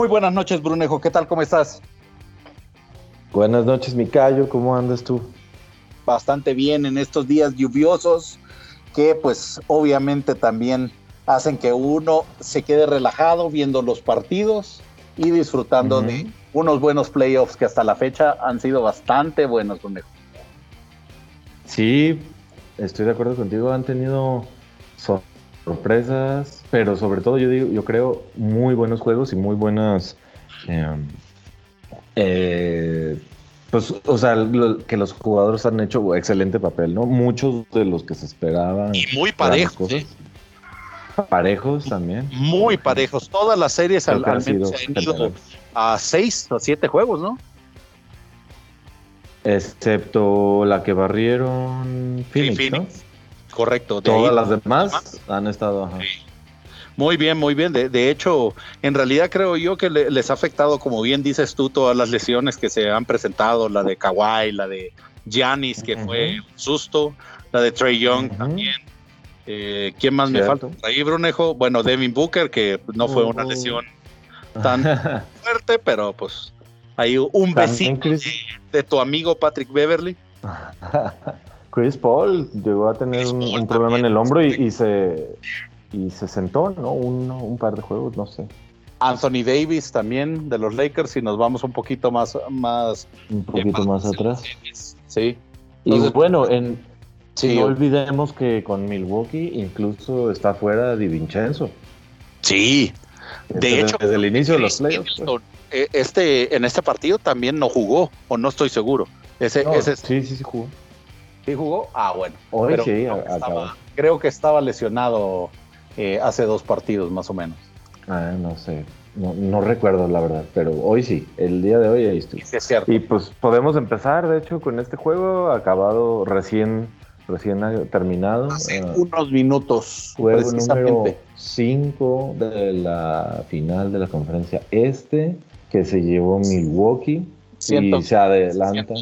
Muy buenas noches, Brunejo. ¿Qué tal? ¿Cómo estás? Buenas noches, Micayo. ¿Cómo andas tú? Bastante bien en estos días lluviosos que pues obviamente también hacen que uno se quede relajado viendo los partidos y disfrutando de unos buenos playoffs que hasta la fecha han sido bastante buenos, Brunejo. Sí, estoy de acuerdo contigo. Han tenido sorpresas, pero sobre todo yo digo, yo creo muy buenos juegos y muy buenas, em, eh, pues, o sea, que los jugadores han hecho excelente papel, ¿no? Muchos de los que se esperaban. Y muy parejos. ¿eh? Parejos también. Muy parejos. Todas las series al, menos han ido a seis o siete juegos, ¿no? Excepto la que barrieron Phoenix, Correcto. Todas las demás, han estado. Muy bien, muy bien. De, hecho, en realidad creo yo que les ha afectado, como bien dices tú, todas las lesiones que se han presentado, la de Kawhi, la de Giannis, que fue un susto, la de Trey Young también. Eh, ¿Quién más me falta? Ahí, Brunejo. Bueno, Devin Booker, que no fue una lesión tan fuerte, pero pues hay un vecino de, tu amigo Patrick Beverly. Chris Paul llegó a tener un, problema en el hombro y, se y se sentó, ¿no? Un, par de juegos, no sé. Anthony Davis también de los Lakers, si nos vamos un poquito más, más un poquito más, atrás. Sí. y bueno, en, no olvidemos que con Milwaukee incluso está fuera Di Vincenzo. Sí. De hecho, desde el inicio de los playoffs. Pues. Eh, este, en este partido también no jugó, o no estoy seguro. Ese, ese sí, sí, sí jugó. ¿Sí jugó? Ah, bueno. Hoy sí, creo que estaba lesionado eh, hace dos partidos más o menos. Ah, no sé. No, recuerdo la verdad, pero hoy sí, el día de hoy ahí estoy. Sí, es cierto. Y pues podemos empezar, de hecho, con este juego acabado recién, recién terminado. Hace uh, unos minutos. Juego número 5 de la final de la conferencia este, que se llevó Milwaukee. y se adelantan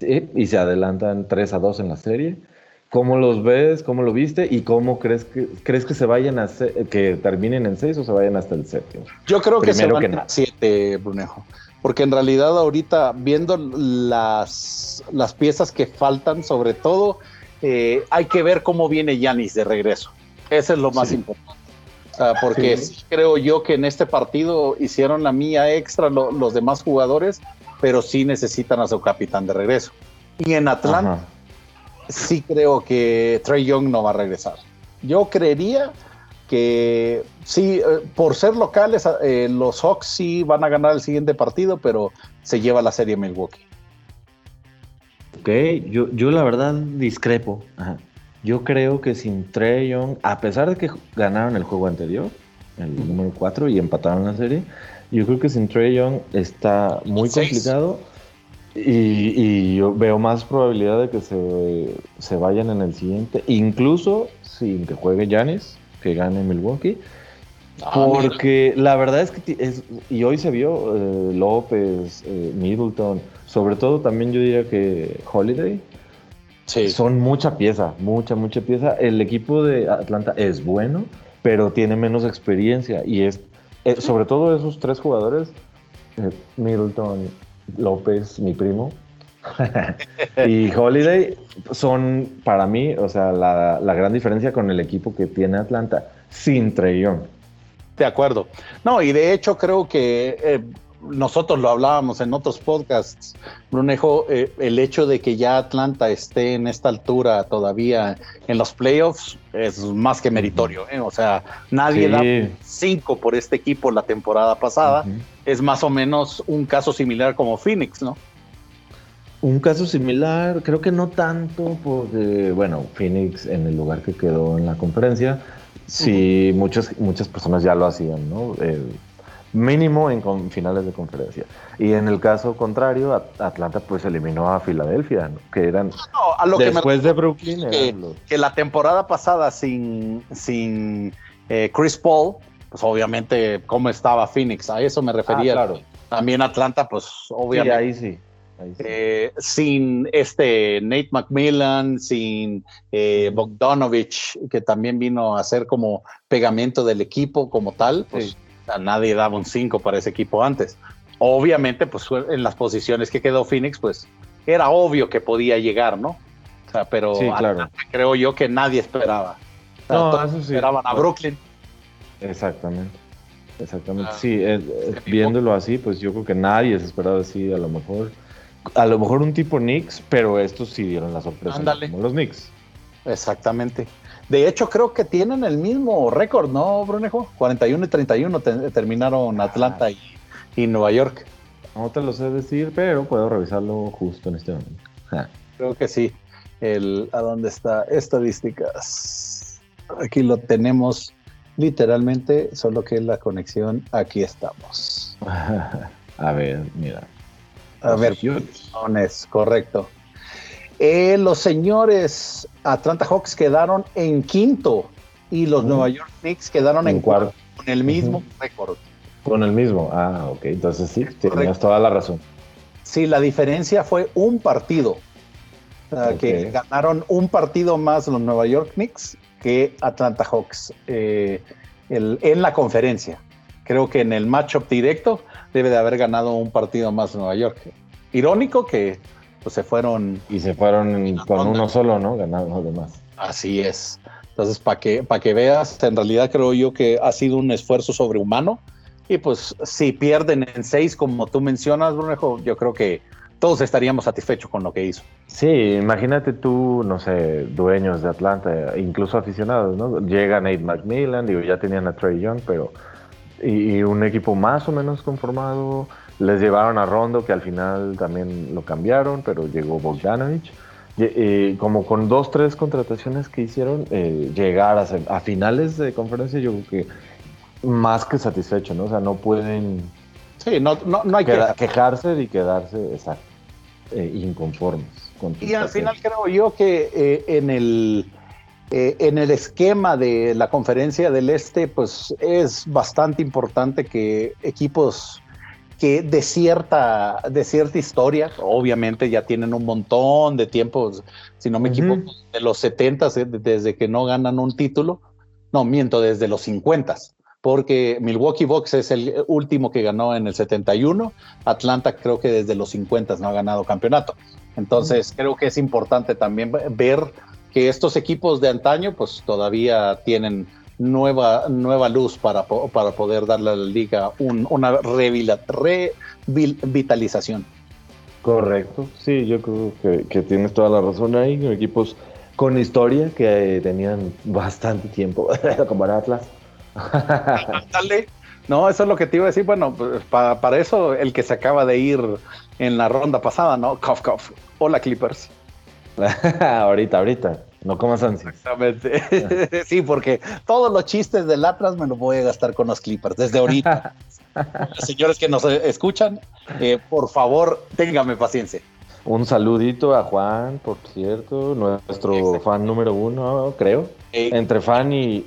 y se adelantan 3 a 2 en la serie. ¿Cómo los ves? ¿Cómo lo viste? ¿Y cómo crees que crees que se vayan a que terminen en 6 o se vayan hasta el séptimo? Yo creo que se van a 7, Brunejo. Porque en realidad ahorita viendo las, las piezas que faltan, sobre todo, eh, hay que ver cómo viene Yanis de regreso. Eso es lo más importante. porque creo yo que en este partido hicieron la mía extra los demás jugadores pero sí necesitan a su capitán de regreso. Y en Atlanta sí creo que Trey Young no va a regresar. Yo creería que sí, eh, por ser locales, eh, los Hawks sí van a ganar el siguiente partido, pero se lleva la serie Milwaukee. Ok, yo, yo la verdad discrepo. Yo creo que sin Trey Young, a pesar de que ganaron el juego anterior, el número 4, y empataron la serie, yo creo que sin Trey Young está muy complicado y, yo veo más probabilidad de que se, vayan en el siguiente, incluso sin que juegue Janis, que gane Milwaukee. Ah, porque la verdad es que, es, y hoy se vio eh, López, eh, Middleton, sobre todo también yo diría que Holiday, son mucha pieza, mucha, mucha pieza. El equipo de Atlanta es bueno, pero tiene menos experiencia y es eh, sobre todo esos tres jugadores, eh, Middleton, López, mi primo, y Holiday, son para mí, o sea, la, gran diferencia con el equipo que tiene Atlanta sin Trey De acuerdo. No, y de hecho creo que eh, nosotros lo hablábamos en otros podcasts, Brunejo, eh, el hecho de que ya Atlanta esté en esta altura todavía en los playoffs es más que meritorio. ¿eh? O sea, nadie da cinco por este equipo la temporada pasada. Es más o menos un caso similar como Phoenix, ¿no? Un caso similar, creo que no tanto, porque, bueno, Phoenix en el lugar que quedó en la conferencia, sí, muchas, muchas personas ya lo hacían, ¿no? Eh, mínimo en finales de conferencia. Y en el caso contrario, Atlanta pues eliminó a Filadelfia, que eran a lo después de Brooklyn. Que, la temporada pasada sin, sin eh, Chris Paul, pues obviamente cómo estaba Phoenix, a eso me refería. Ah, claro. También Atlanta, pues obviamente. ahí sí. Eh, sin este Nate McMillan, sin eh, Bogdanovich, que también vino a ser como pegamento del equipo como tal, pues nadie daba un 5 para ese equipo antes. Obviamente, pues en las posiciones que quedó Phoenix, pues era obvio que podía llegar, ¿no? O sea, pero creo yo que nadie esperaba. todos esperaban a Brooklyn. Exactamente. Exactamente. Ah, sí, eh, eh, viéndolo así, pues yo creo que nadie se esperaba así, a lo mejor. A lo mejor un tipo Knicks, pero estos sí dieron la sorpresa. Como los Knicks. Exactamente. De hecho, creo que tienen el mismo récord, ¿no, Brunejo? 41 y 31 terminaron Atlanta y, Nueva York. No te lo sé decir, pero puedo revisarlo justo en este momento. Creo que sí. El, ¿A dónde está? Estadísticas. Aquí lo tenemos literalmente, solo que la conexión, aquí estamos. A ver, mira. A ver, correcto. Eh, los señores Atlanta Hawks quedaron en quinto y los Nueva York Knicks quedaron en, cuarto, con el mismo récord. Con el mismo, ah, ok, entonces sí, tenías toda la razón. Sí, la diferencia fue un partido. que ganaron un partido más los Nueva York Knicks que Atlanta Hawks eh, en la conferencia. Creo que en el matchup directo debe de haber ganado un partido más Nueva York. Irónico que pues, se fueron. Y se fueron con uno solo, ¿no? Ganaron los demás. Así es. Entonces, para que, para que veas, en realidad creo yo que ha sido un esfuerzo sobrehumano. Y pues si pierden en seis, como tú mencionas, Brunejo, yo creo que todos estaríamos satisfechos con lo que hizo. Sí, imagínate tú, no sé, dueños de Atlanta, incluso aficionados, ¿no? Llega Nate McMillan, digo, ya tenían a Trey Young, pero. Y, un equipo más o menos conformado. Les llevaron a Rondo, que al final también lo cambiaron, pero llegó Bogdanovich. Y, como con dos, tres contrataciones que hicieron, eh, llegar a, a finales de conferencia, yo creo que más que satisfecho, ¿no? O sea, no pueden Sí, no, no, hay que quejarse y quedarse exacto, eh, inconformes. y al final creo yo que eh, en, el, eh, en el esquema de la conferencia del Este, pues es bastante importante que equipos que de cierta, de cierta historia, obviamente ya tienen un montón de tiempo, si no me equivoco, de los 70, desde que no ganan un título, no, miento, desde los 50 porque Milwaukee Bucks es el último que ganó en el 71, Atlanta creo que desde los 50 no ha ganado campeonato. Entonces creo que es importante también ver que estos equipos de antaño pues todavía tienen nueva, nueva luz para, para poder darle a la liga una revitalización. Correcto, sí, yo creo que, que, tienes toda la razón ahí, equipos con historia que tenían bastante tiempo, como Atlas no, eso es lo que te iba a decir. Bueno, pues, para, eso el que se acaba de ir en la ronda pasada, ¿no? Cough, cough. Hola, Clippers. ahorita, ahorita. No comas ansias. Exactamente. sí, porque todos los chistes del Atlas me los voy a gastar con los Clippers desde ahorita. Señores que nos escuchan, eh, por favor, téngame paciencia. Un saludito a Juan, por cierto, nuestro fan número uno, creo. Entre fan y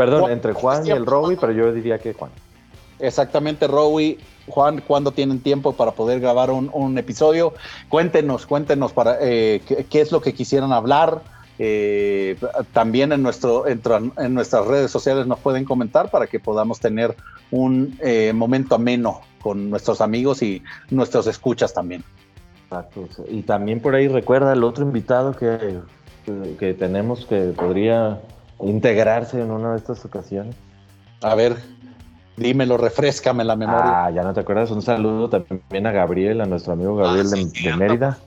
Perdón, entre Juan y el Rowie, pero yo diría que Juan. Exactamente, Rowie. Juan, ¿cuándo tienen tiempo para poder grabar un, episodio? Cuéntenos, cuéntenos para eh, qué, es lo que quisieran hablar. Eh, también en, nuestro, en, nuestras redes sociales nos pueden comentar para que podamos tener un eh, momento ameno con nuestros amigos y nuestros escuchas también. Exacto. Y también por ahí recuerda el otro invitado que, que tenemos que podría integrarse en una de estas ocasiones. A ver, dímelo, refrescame la memoria. Ah, ya no te acuerdas. Un saludo también a Gabriel, a nuestro amigo Gabriel ah, de, Mérida.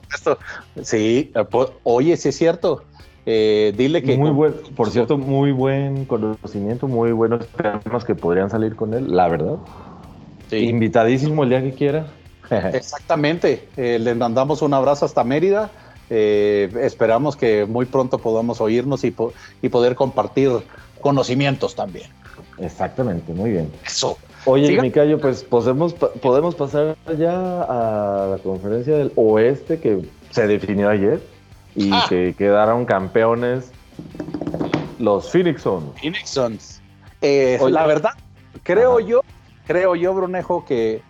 Sí, eh, oye, sí es cierto. Eh, dile que. Muy buen, por cierto, muy buen conocimiento, muy buenos temas que podrían salir con él, la verdad. Invitadísimo el día que quiera. Exactamente. Eh, le mandamos un abrazo hasta Mérida eh, esperamos que muy pronto podamos oírnos y, y poder compartir conocimientos también. Exactamente, muy bien. Eso. Oye, Micayo, pues podemos, podemos pasar ya a la conferencia del oeste que se definió ayer y ah. que quedaron campeones los Phoenix Suns. Phoenix Suns. Eh, la verdad, creo yo, creo yo, Brunejo, que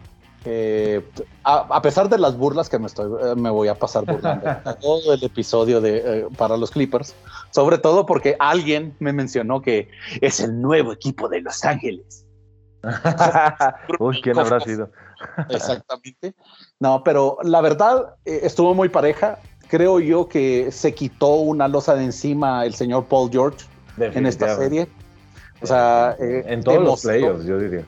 eh, a, pesar de las burlas que me, estoy, eh, me voy a pasar burlando todo el episodio de, eh, para los Clippers, sobre todo porque alguien me mencionó que es el nuevo equipo de Los Ángeles. Uy, ¿quién habrá sido? Exactamente. No, pero la verdad eh, estuvo muy pareja. Creo yo que se quitó una losa de encima el señor Paul George en esta serie. O sea, eh, en todos los playoffs, yo diría.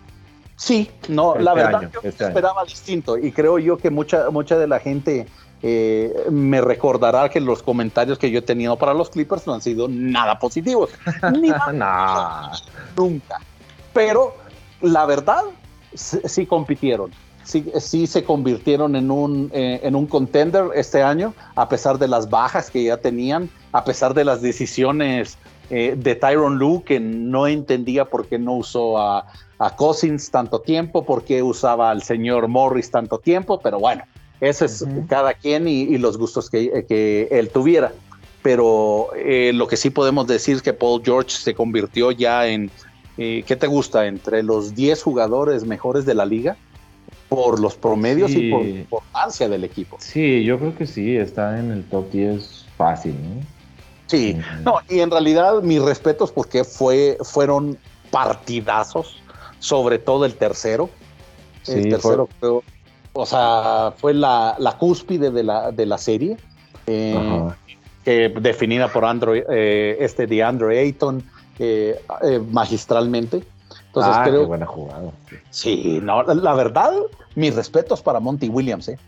Sí, no, la este verdad yo este esperaba distinto y creo yo que mucha, mucha de la gente eh, me recordará que los comentarios que yo he tenido para los Clippers no han sido nada positivos. Ni nada. Nunca. Pero la verdad, sí, compitieron. Sí, sí, se convirtieron en un, eh, en un contender este año, a pesar de las bajas que ya tenían, a pesar de las decisiones eh, de Tyron Lue, que no entendía por qué no usó a, a Cousins tanto tiempo, por qué usaba al señor Morris tanto tiempo, pero bueno, eso es cada quien y, los gustos que, él tuviera. Pero eh, lo que sí podemos decir es que Paul George se convirtió ya en, eh, ¿qué te gusta? Entre los 10 jugadores mejores de la liga por los promedios y por la importancia del equipo. Sí, yo creo que sí, está en el top 10 fácil, ¿no? Sí, no, y en realidad mis respetos porque fue, fueron partidazos, sobre todo el tercero. el tercero creo, o sea, fue la, cúspide de la, de la serie, eh, definida por Andrew, eh, este de Andrew Ayton eh, magistralmente. Entonces ah, creo, qué buena jugada. Sí, no, la verdad, mis respetos para Monty Williams, ¿eh?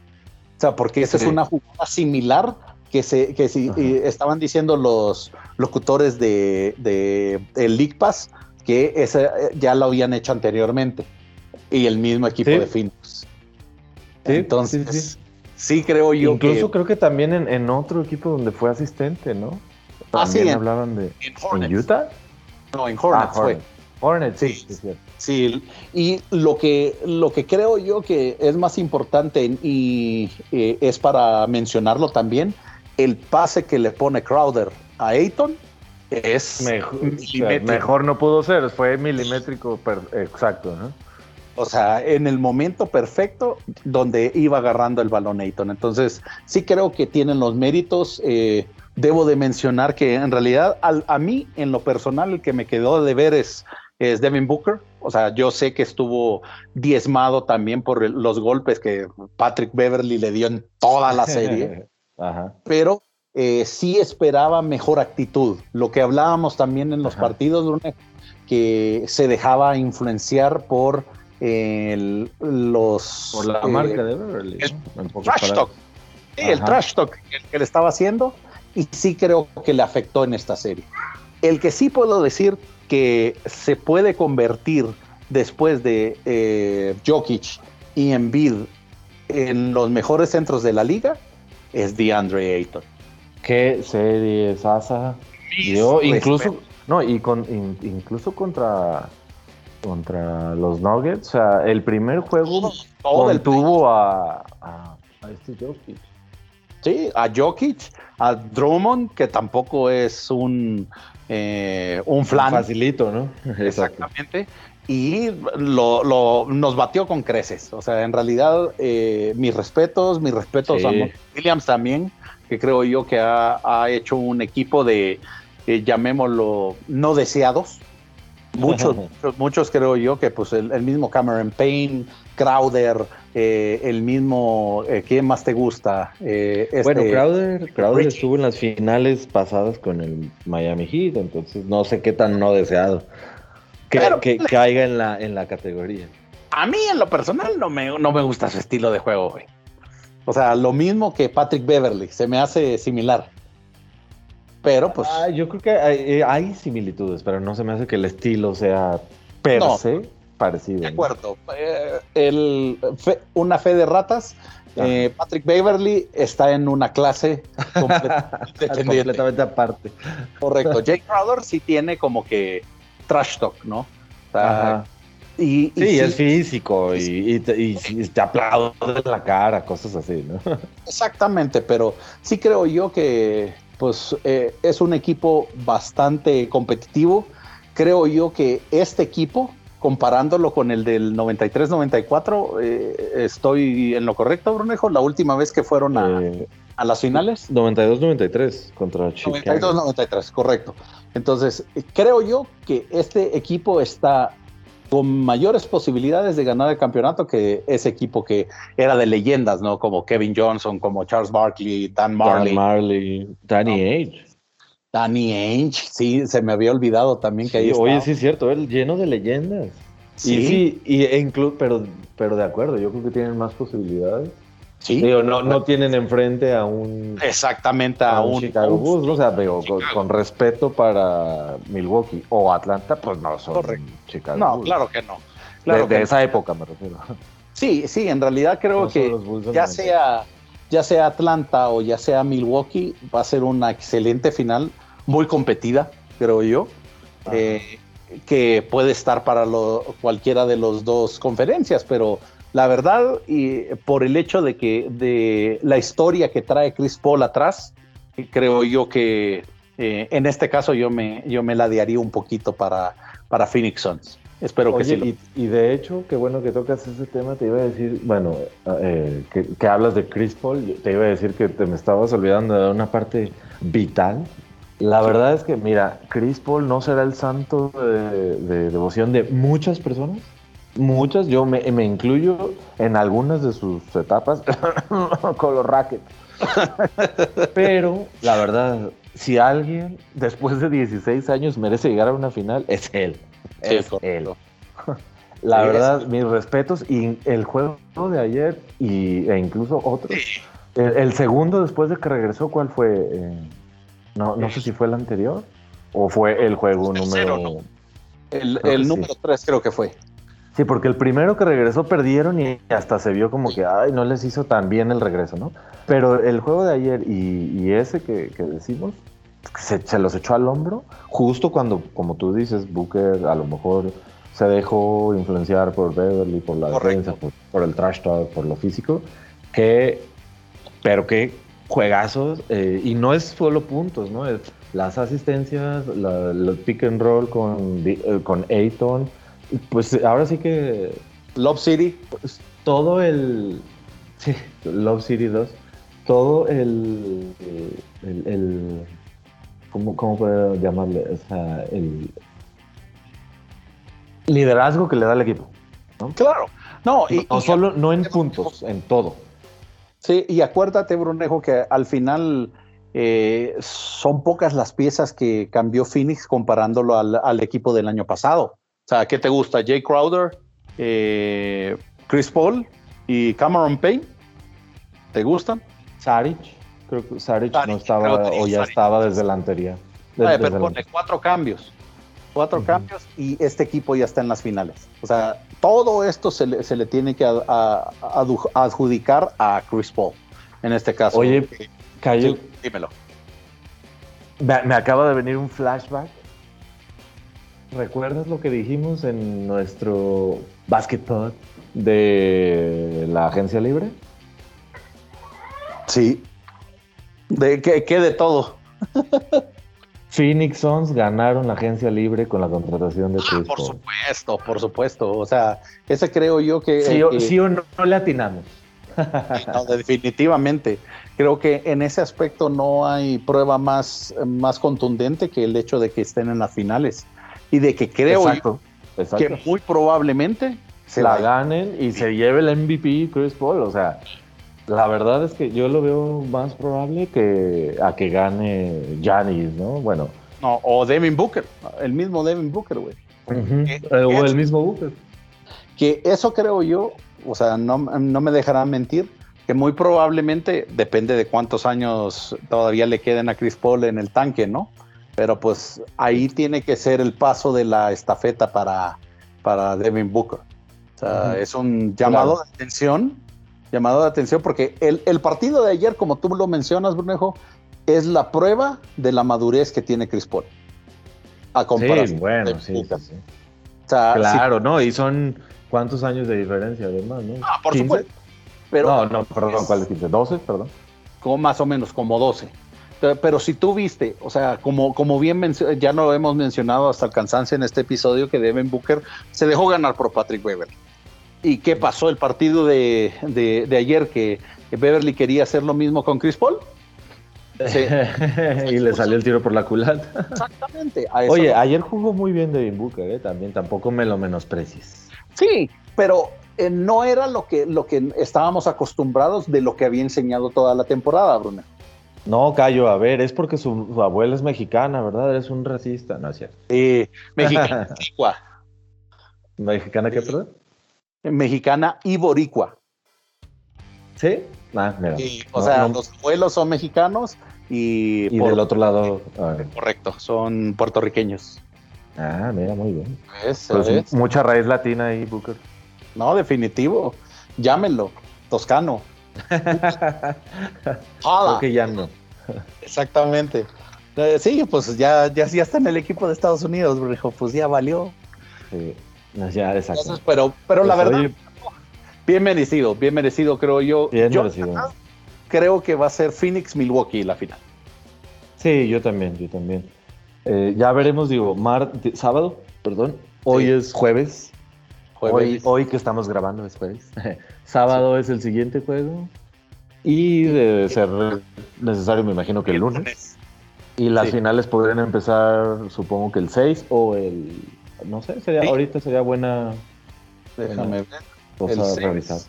O sea, porque esa es una jugada similar que se que si estaban diciendo los locutores de, de, el League Pass que esa ya lo habían hecho anteriormente y el mismo equipo de Phoenix. Entonces, sí, creo yo. Incluso creo que también en, otro equipo donde fue asistente, ¿no? ah, sí. hablaban de. En, Utah? No, en Hornets, ah, fue. Hornets, sí. Sí, y lo que, lo que creo yo que es más importante y eh, es para mencionarlo también, el pase que le pone Crowder a Ayton es mejor, mejor no pudo ser, fue milimétrico exacto, ¿no? O sea, en el momento perfecto donde iba agarrando el balón Ayton. Entonces, sí creo que tienen los méritos. Eh, debo de mencionar que en realidad a mí, en lo personal, el que me quedó de ver es, es Devin Booker. O sea, yo sé que estuvo diezmado también por los golpes que Patrick Beverly le dio en toda la serie. Pero eh, sí esperaba mejor actitud. Lo que hablábamos también en los partidos, que se dejaba influenciar por el, los... Por la marca de Beverly. El, trash talk. Sí, el trash talk que, le estaba haciendo y sí creo que le afectó en esta serie. El que sí puedo decir que se puede convertir después de eh, Jokic y Embiid en los mejores centros de la liga es DeAndre Ayton. Qué serie es esa. incluso, no, y con, incluso contra contra los Nuggets. O sea, el primer juego contuvo a, a, este Jokic. Sí, a Jokic, a Drummond, que tampoco es un, eh, un flan. facilito, ¿no? Exactamente. Y lo, nos batió con creces. O sea, en realidad, eh, mis respetos, mis respetos a Williams también, que creo yo que ha, hecho un equipo de, eh, llamémoslo, no deseados. Muchos, muchos, creo yo que pues el, mismo Cameron Payne, Crowder, eh, el mismo, eh, ¿quién más te gusta? Eh, este, bueno, Crowder, Crowder estuvo en las finales pasadas con el Miami Heat, entonces no sé qué tan no deseado que, que caiga en la, en la categoría. A mí en lo personal no me, no me gusta su estilo de juego, güey. O sea, lo mismo que Patrick Beverly, se me hace similar. Pero pues. Ah, yo creo que eh, hay, similitudes, pero no se me hace que el estilo sea per se parecido. De acuerdo. Eh, el, una fe de ratas. Eh, Patrick Beverly está en una clase completamente aparte. Correcto. Jake Crowder sí tiene como que trash talk, ¿no? y, sí, es físico y, te, y, te aplaude la cara, cosas así, ¿no? Exactamente, pero sí creo yo que pues eh, es un equipo bastante competitivo. Creo yo que este equipo, comparándolo con el del 93-94, eh, estoy en lo correcto, Brunejo. La última vez que fueron a, eh, las finales. 92-93 contra Chicago. 92-93, correcto. Entonces, creo yo que este equipo está con mayores posibilidades de ganar el campeonato que ese equipo que era de leyendas, ¿no? Como Kevin Johnson, como Charles Barkley, Dan Marley. Dan Marley, Danny Ainge. Danny Ainge, sí, se me había olvidado también que ahí Oye, sí es cierto, él lleno de leyendas. Sí, y sí, y e pero, pero de acuerdo, yo creo que tienen más posibilidades. Sí. Digo, no, no tienen enfrente a un. Exactamente, a, un, Chicago Bulls, o sea, digo, con, respeto para Milwaukee o Atlanta, pues no son Chicago No, claro que no. Claro de, esa época me refiero. Sí, sí, en realidad creo que ya sea, ya sea Atlanta o ya sea Milwaukee, va a ser una excelente final, muy competida, creo yo. Eh, que puede estar para lo, cualquiera de los dos conferencias, pero la verdad, y por el hecho de que de la historia que trae Chris Paul atrás, creo yo que eh, en este caso yo me, yo me ladearía un poquito para, para Phoenix Suns. Espero que sí. Y, de hecho, qué bueno que tocas ese tema. Te iba a decir, bueno, eh, que, hablas de Chris Paul, te iba a decir que te me estabas olvidando de una parte vital. La verdad es que, mira, Chris Paul no será el santo de devoción de muchas personas, muchas, yo me, incluyo en algunas de sus etapas con los rackets. Pero la verdad, si alguien después de 16 años merece llegar a una final, es él. Es él. La verdad, mis respetos y el juego de ayer y, e incluso otros. El, segundo después de que regresó, ¿cuál fue? Eh, no, no sé si fue el anterior o fue el juego número... El, el número 3 creo que fue. Sí, porque el primero que regresó perdieron y hasta se vio como que, ay, no les hizo tan bien el regreso, ¿no? Pero el juego de ayer y, ese que, decimos, se, los echó al hombro, justo cuando, como tú dices, Booker a lo mejor se dejó influenciar por Beverly, por la defensa, por, el trash talk, por lo físico, que, pero que juegazos, eh, y no es solo puntos, ¿no? Es las asistencias, los pick and roll con, eh, con Ayton, pues ahora sí que. Love City. Pues, todo el. Sí, Love City 2. Todo el. el, ¿cómo, ¿Cómo puedo llamarle? O sea, el. Liderazgo que le da al equipo. Claro. No, y, no, solo, no en puntos, en todo. Sí, y acuérdate, Brunejo, que al final eh, son pocas las piezas que cambió Phoenix comparándolo al, al, equipo del año pasado. O sea, ¿qué te gusta? Jay Crowder, eh, Chris Paul y Cameron Payne. ¿Te gustan? Saric. Creo que Saric, no estaba o ya estaba desde la anterior. pero pone cuatro cambios. Cuatro cambios y este equipo ya está en las finales. O sea, todo esto se le, tiene que adjudicar a Chris Paul. En este caso. Oye, Cayo, dímelo. me acaba de venir un flashback ¿Recuerdas lo que dijimos en nuestro basketball de la agencia libre? Sí. ¿De qué, de todo? Phoenix Suns ganaron la agencia libre con la contratación de Chris Por supuesto, por supuesto. O sea, ese creo yo que... Sí, o, sí o no, no, le atinamos. definitivamente. Creo que en ese aspecto no hay prueba más, más contundente que el hecho de que estén en las finales y de que creo que muy probablemente se la ganen y se lleve el MVP Chris Paul. O sea, la verdad es que yo lo veo más probable que a que gane Janis, ¿no? Bueno. No, o Devin Booker, el mismo Devin Booker, güey. Eh, o el mismo Booker. Que eso creo yo, o sea, no, no me dejarán mentir, que muy probablemente depende de cuántos años todavía le queden a Chris Paul en el tanque, ¿no? pero pues ahí tiene que ser el paso de la estafeta para, para Devin Booker. O sea, es un llamado de atención, llamado de atención porque el, el, partido de ayer, como tú lo mencionas, Brunejo, es la prueba de la madurez que tiene Chris Paul. A comparación. Sí, bueno, sí, sí. O sea, claro, ¿no? Y son cuántos años de diferencia además, ¿no? Ah, por supuesto. Pero, no, no, perdón, ¿cuál es 15? ¿12? Perdón. Como más o menos, como 12. Pero si tú viste, o sea, como, como bien ya lo hemos mencionado hasta el cansancio en este episodio, que Devin Booker se dejó ganar por Patrick Beverly. ¿Y qué pasó el partido de, ayer que Beverly quería hacer lo mismo con Chris Paul? y le salió el tiro por la culata. Exactamente. Oye, ayer jugó muy bien Devin Booker, ¿eh? también, tampoco me lo menosprecies. Sí, pero eh, no era lo que, lo que estábamos acostumbrados de lo que había enseñado toda la temporada, Bruno. No, Cayo, a ver, es porque su, abuela es mexicana, ¿verdad? Eres un racista, ¿no es cierto? Sí, mexicana. ¿Mexicana qué, perdón? Mexicana y boricua. ¿Sí? Ah, mira. o sea, los abuelos son mexicanos y... Y del otro lado... Correcto, son puertorriqueños. Ah, mira, muy bien. Pues mucha raíz latina ahí, Booker. No, definitivo. Llámenlo. Toscano. Creo que ya no. Exactamente. Eh, sí, pues ya, ya, ya está en el equipo de Estados Unidos, pues ya valió. Sí, ya, exacto. pero pero la pues, verdad, bien merecido, bien merecido, creo yo. Bien merecido. Creo que va a ser Phoenix Milwaukee la final. Sí, yo también, yo también. Eh, ya veremos, digo, mar, sábado, perdón. Hoy es jueves. Hoy, hoy que estamos grabando es jueves. sábado es el siguiente juego. Y debe ser necesario, me imagino que el lunes. Y las finales podrían empezar, supongo que el 6 o el. No sé, sería, ahorita sería buena. Déjame ver. revisar.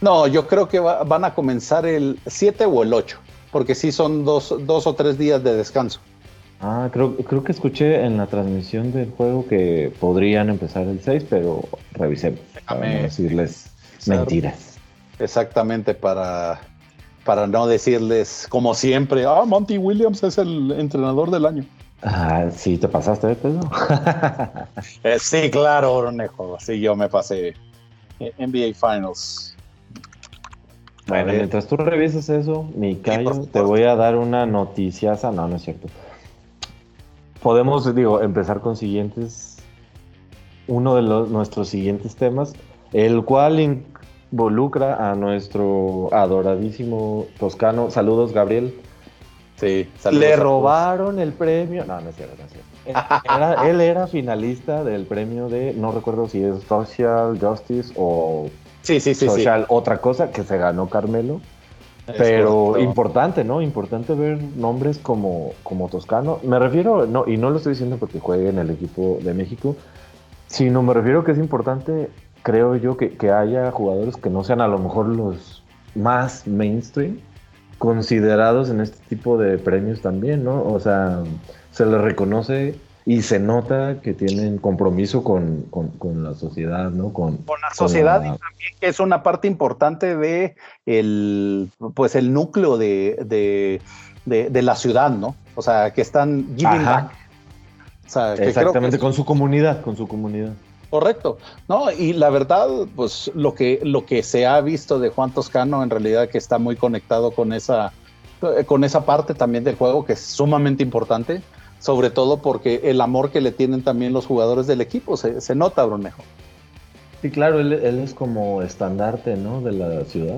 No, yo creo que van a comenzar el 7 o el 8, porque sí son dos, dos o tres días de descanso. Ah, creo, creo que escuché en la transmisión del juego que podrían empezar el 6, pero revisemos. Déjame para no decirles mentiras. Exactamente, para, para no decirles como siempre, ah, Monty Williams es el entrenador del año. Ah, sí, te pasaste, Pedro. eh, sí, claro, Ornejo. Sí, yo me pasé NBA Finals. Bueno, mientras tú revisas eso, mi te voy a dar una noticiaza. No, no es cierto podemos, digo, empezar con siguientes, uno de los, nuestros siguientes temas, el cual involucra a nuestro adoradísimo toscano. Saludos, Gabriel. Sí. Le robaron el premio. No, no es cierto, no es cierto. él era finalista del premio de, no recuerdo si es Social Justice o sí, sí, sí, Social otra cosa que se ganó Carmelo. Pero importante, ¿no? Importante ver nombres como, como Toscano. Me refiero, no, y no lo estoy diciendo porque juegue en el equipo de México, sino me refiero que es importante, creo yo, que, que haya jugadores que no sean a lo mejor los más mainstream, considerados en este tipo de premios también, ¿no? O sea, se les reconoce y se nota que tienen compromiso con, la sociedad, ¿no? Con, la sociedad y también que es una parte importante de el, pues el núcleo de, la ciudad, ¿no? O sea, que están giving back. Exactamente, con su comunidad, con su comunidad. Correcto. No, y la verdad, pues lo que, lo que se ha visto de Juan Toscano, en realidad que está muy conectado con esa, con esa parte también del juego que es sumamente importante sobre todo porque el amor que le tienen también los jugadores del equipo se, nota, Brunejo. Sí, claro, él, es como estandarte, ¿no? De la ciudad.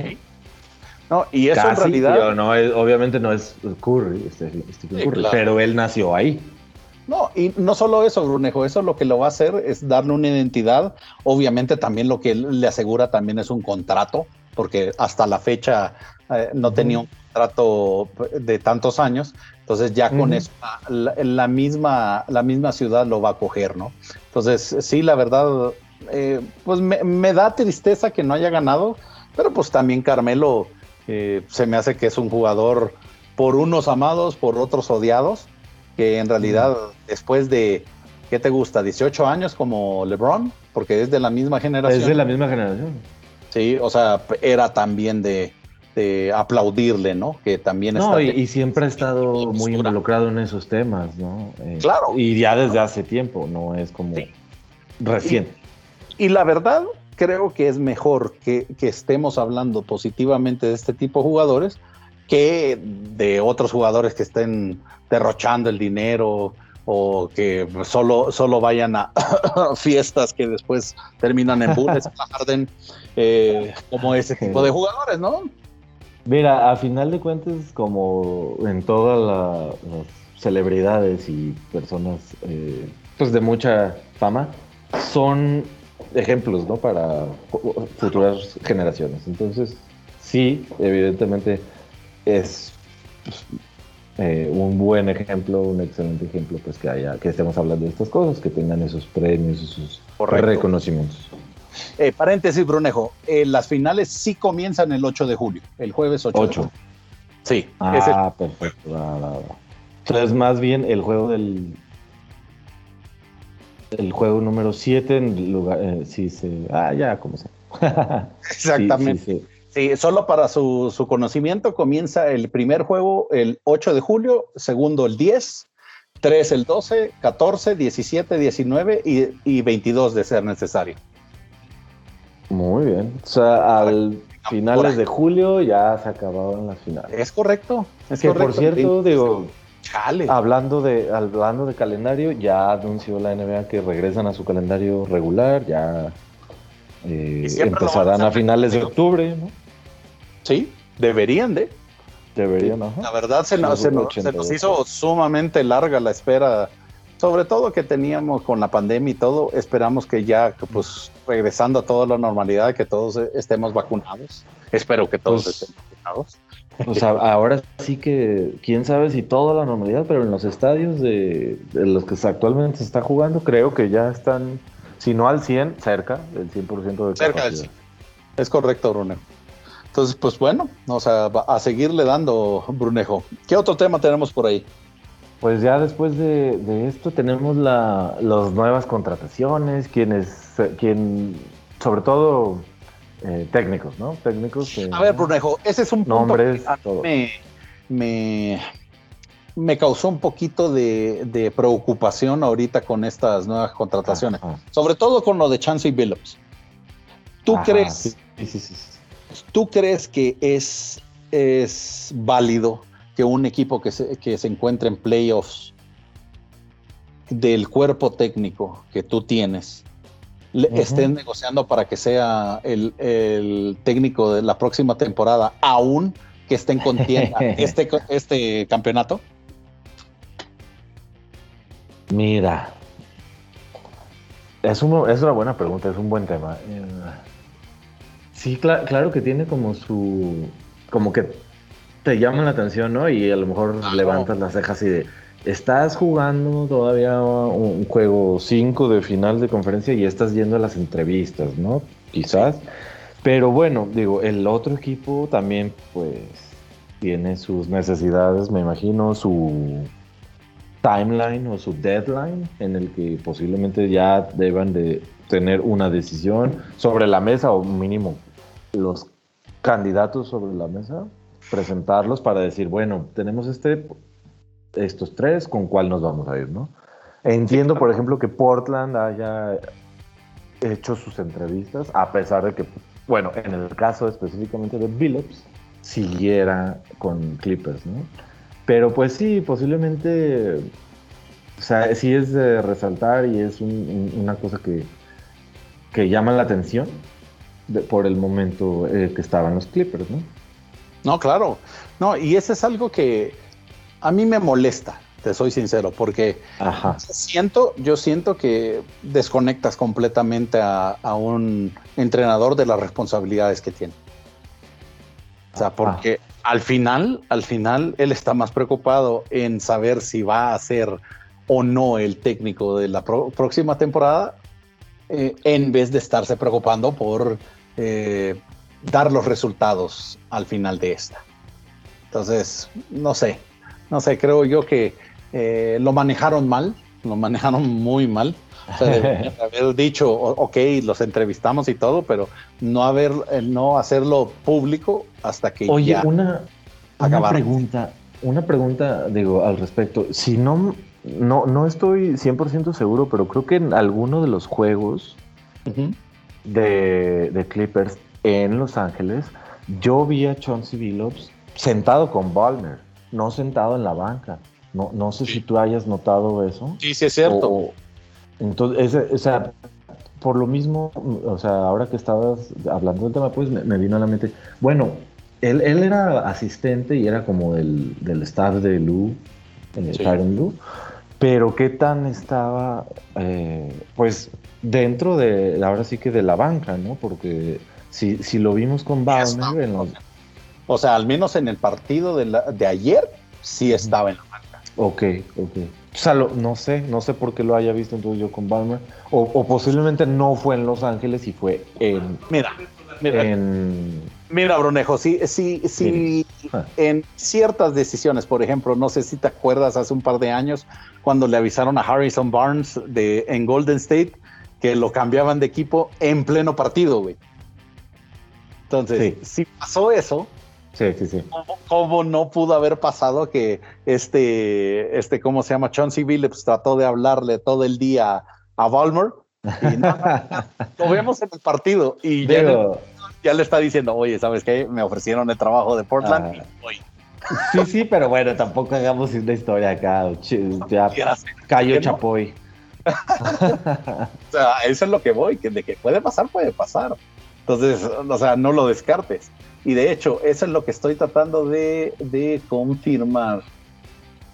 No, y eso en realidad. no, obviamente no es Curry, este, Curry pero él nació ahí. No, y no solo eso, Brunejo, eso lo que lo va a hacer es darle una identidad. Obviamente también lo que le asegura también es un contrato, porque hasta la fecha eh, no tenía un contrato de tantos años, entonces ya con eso la, misma, la misma ciudad lo va a coger, ¿no? Entonces sí, la verdad, eh, pues me, da tristeza que no haya ganado, pero pues también Carmelo eh, se me hace que es un jugador por unos amados, por otros odiados, que en realidad después de, ¿qué te gusta? 18 años como LeBron, porque es de la misma generación. Es de la misma generación. Sí, o sea, era también de, aplaudirle, ¿no? Que también no, y, siempre ha estado muy involucrado en esos temas, ¿no? Eh, claro. Y ya desde hace tiempo, no es como reciente. Y, la verdad, creo que es mejor que, estemos hablando positivamente de este tipo de jugadores que de otros jugadores que estén derrochando el dinero o que solo, solo vayan a fiestas que después terminan en bulles, eh, como ese tipo de jugadores, ¿no? Mira, a final de cuentas, como en todas las celebridades y personas eh, pues de mucha fama, son ejemplos, ¿no? Para futuras generaciones. Entonces, sí, evidentemente es eh, un buen ejemplo, un excelente ejemplo, pues que haya, que estemos hablando de estas cosas, que tengan esos premios, esos reconocimientos. Eh, paréntesis, Brunejo, eh, las finales sí comienzan el 8 de julio, el jueves 8. 8. Sí. Ah, perfecto. Entonces, más bien el juego del. El juego número 7 en lugar. Eh, sí, sí. Ah, ya, como sé. Exactamente. Sí, solo para su, su, conocimiento, comienza el primer juego el 8 de julio, segundo el 10, 3 el 12, 14, 17, 19 y, y 22 de ser necesario. Muy bien. O sea, al finales de julio ya se acabaron las finales. Es correcto. Es que por cierto, digo, hablando de hablando de calendario, ya anunció la NBA que regresan a su calendario regular, ya eh, empezarán a, finales de octubre, ¿no? Sí, deberían de. Deberían, ajá. La verdad se nos, se nos hizo sumamente larga la espera sobre todo que teníamos con la pandemia y todo, esperamos que ya, pues regresando a toda la normalidad, que todos estemos vacunados. Espero que todos pues, estén vacunados. O sea, ahora sí que, quién sabe si toda la normalidad, pero en los estadios de, los que actualmente se está jugando, creo que ya están, si no al 100, cerca del 100% de Cerca del 100. Es correcto, Brunejo. Entonces, pues bueno, o sea, a seguirle dando, Brunejo. ¿Qué otro tema tenemos por ahí? Pues ya después de, esto tenemos la, las nuevas contrataciones, quienes, quien, sobre todo eh, técnicos, ¿no? Técnicos. a ver, Brunejo, ese es un punto que me, me, causó un poquito de, preocupación ahorita con estas nuevas contrataciones, sobre todo con lo de Chancey Billups. ¿Tú crees? Sí, sí, sí, ¿Tú crees que es, es válido? que un equipo que se, que se encuentre en playoffs del cuerpo técnico que tú tienes estén negociando para que sea el, técnico de la próxima temporada, aún que estén en contienda este, este campeonato? Mira, es, es una buena pregunta, es un buen tema. Sí, claro que tiene como su, como que te llaman la atención, ¿no? Y a lo mejor levantas las cejas y de, estás jugando todavía un juego 5 de final de conferencia y estás yendo a las entrevistas, ¿no? Quizás. Pero bueno, digo, el otro equipo también, pues, tiene sus necesidades, me imagino, su timeline o su deadline en el que posiblemente ya deban de tener una decisión sobre la mesa o mínimo los candidatos sobre la mesa presentarlos para decir, bueno, tenemos este, estos tres, ¿con cuál nos vamos a ir, no? Entiendo, por ejemplo, que Portland haya hecho sus entrevistas, a pesar de que, bueno, en el caso específicamente de Billups, siguiera con Clippers, ¿no? Pero pues sí, posiblemente, o sea, sí es de resaltar y es una cosa que, que llama la atención por el momento eh, que estaban los Clippers, ¿no? No, claro. No, y eso es algo que a mí me molesta, te soy sincero, porque siento, yo siento que desconectas completamente a, un entrenador de las responsabilidades que tiene. O sea, porque al final, al final, él está más preocupado en saber si va a ser o no el técnico de la próxima temporada, eh, en vez de estarse preocupando por eh, dar los resultados al final de esta. Entonces, no sé, no sé, creo yo que eh, lo manejaron mal, lo manejaron muy mal. O sea, haber dicho, ok, los entrevistamos y todo, pero no haber, eh, no hacerlo público hasta que Oye, una, una pregunta, una pregunta, digo, al respecto. Si no, no, no estoy 100% seguro, pero creo que en alguno de los juegos de, de Clippers en Los Ángeles, yo vi a Chauncey Billups sentado con Ballmer, no sentado en la banca. No, no sé si tú hayas notado eso. Sí, sí, es cierto. entonces, o sea, por lo mismo, o sea, ahora que estabas hablando del tema, pues me, vino a la mente, bueno, él, él, era asistente y era como del, del staff de Lou, el sí. Lou, pero qué tan estaba, eh, pues, dentro de, ahora sí que de la banca, ¿no? Porque si, si lo vimos con Baumer en O sea, al menos en el partido de, de ayer, sí estaba en la marca. Ok, ok. O sea, no sé, no sé por qué lo haya visto entonces yo con Balmer. O, posiblemente no fue en Los Ángeles y fue en. Mira, mira. En... Mira, Brunejo, sí, sí, sí. Ah. En ciertas decisiones, por ejemplo, no sé si te acuerdas hace un par de años cuando le avisaron a Harrison Barnes de, en Golden State que lo cambiaban de equipo en pleno partido, güey. Entonces, si pasó eso, Sí, sí, sí. ¿Cómo, no pudo haber pasado que este, este, ¿cómo se llama? Chauncey Billups trató de hablarle todo el día a Balmer y nada, lo vemos en el partido y ya, le, está diciendo, oye, ¿sabes qué? Me ofrecieron el trabajo de Portland y Sí, sí, pero bueno, tampoco hagamos una historia acá. Ya cayó Chapoy. o sea, eso es lo que voy, que de que puede pasar, puede pasar. Entonces, o sea, no lo descartes. Y de hecho, eso es lo que estoy tratando de, confirmar.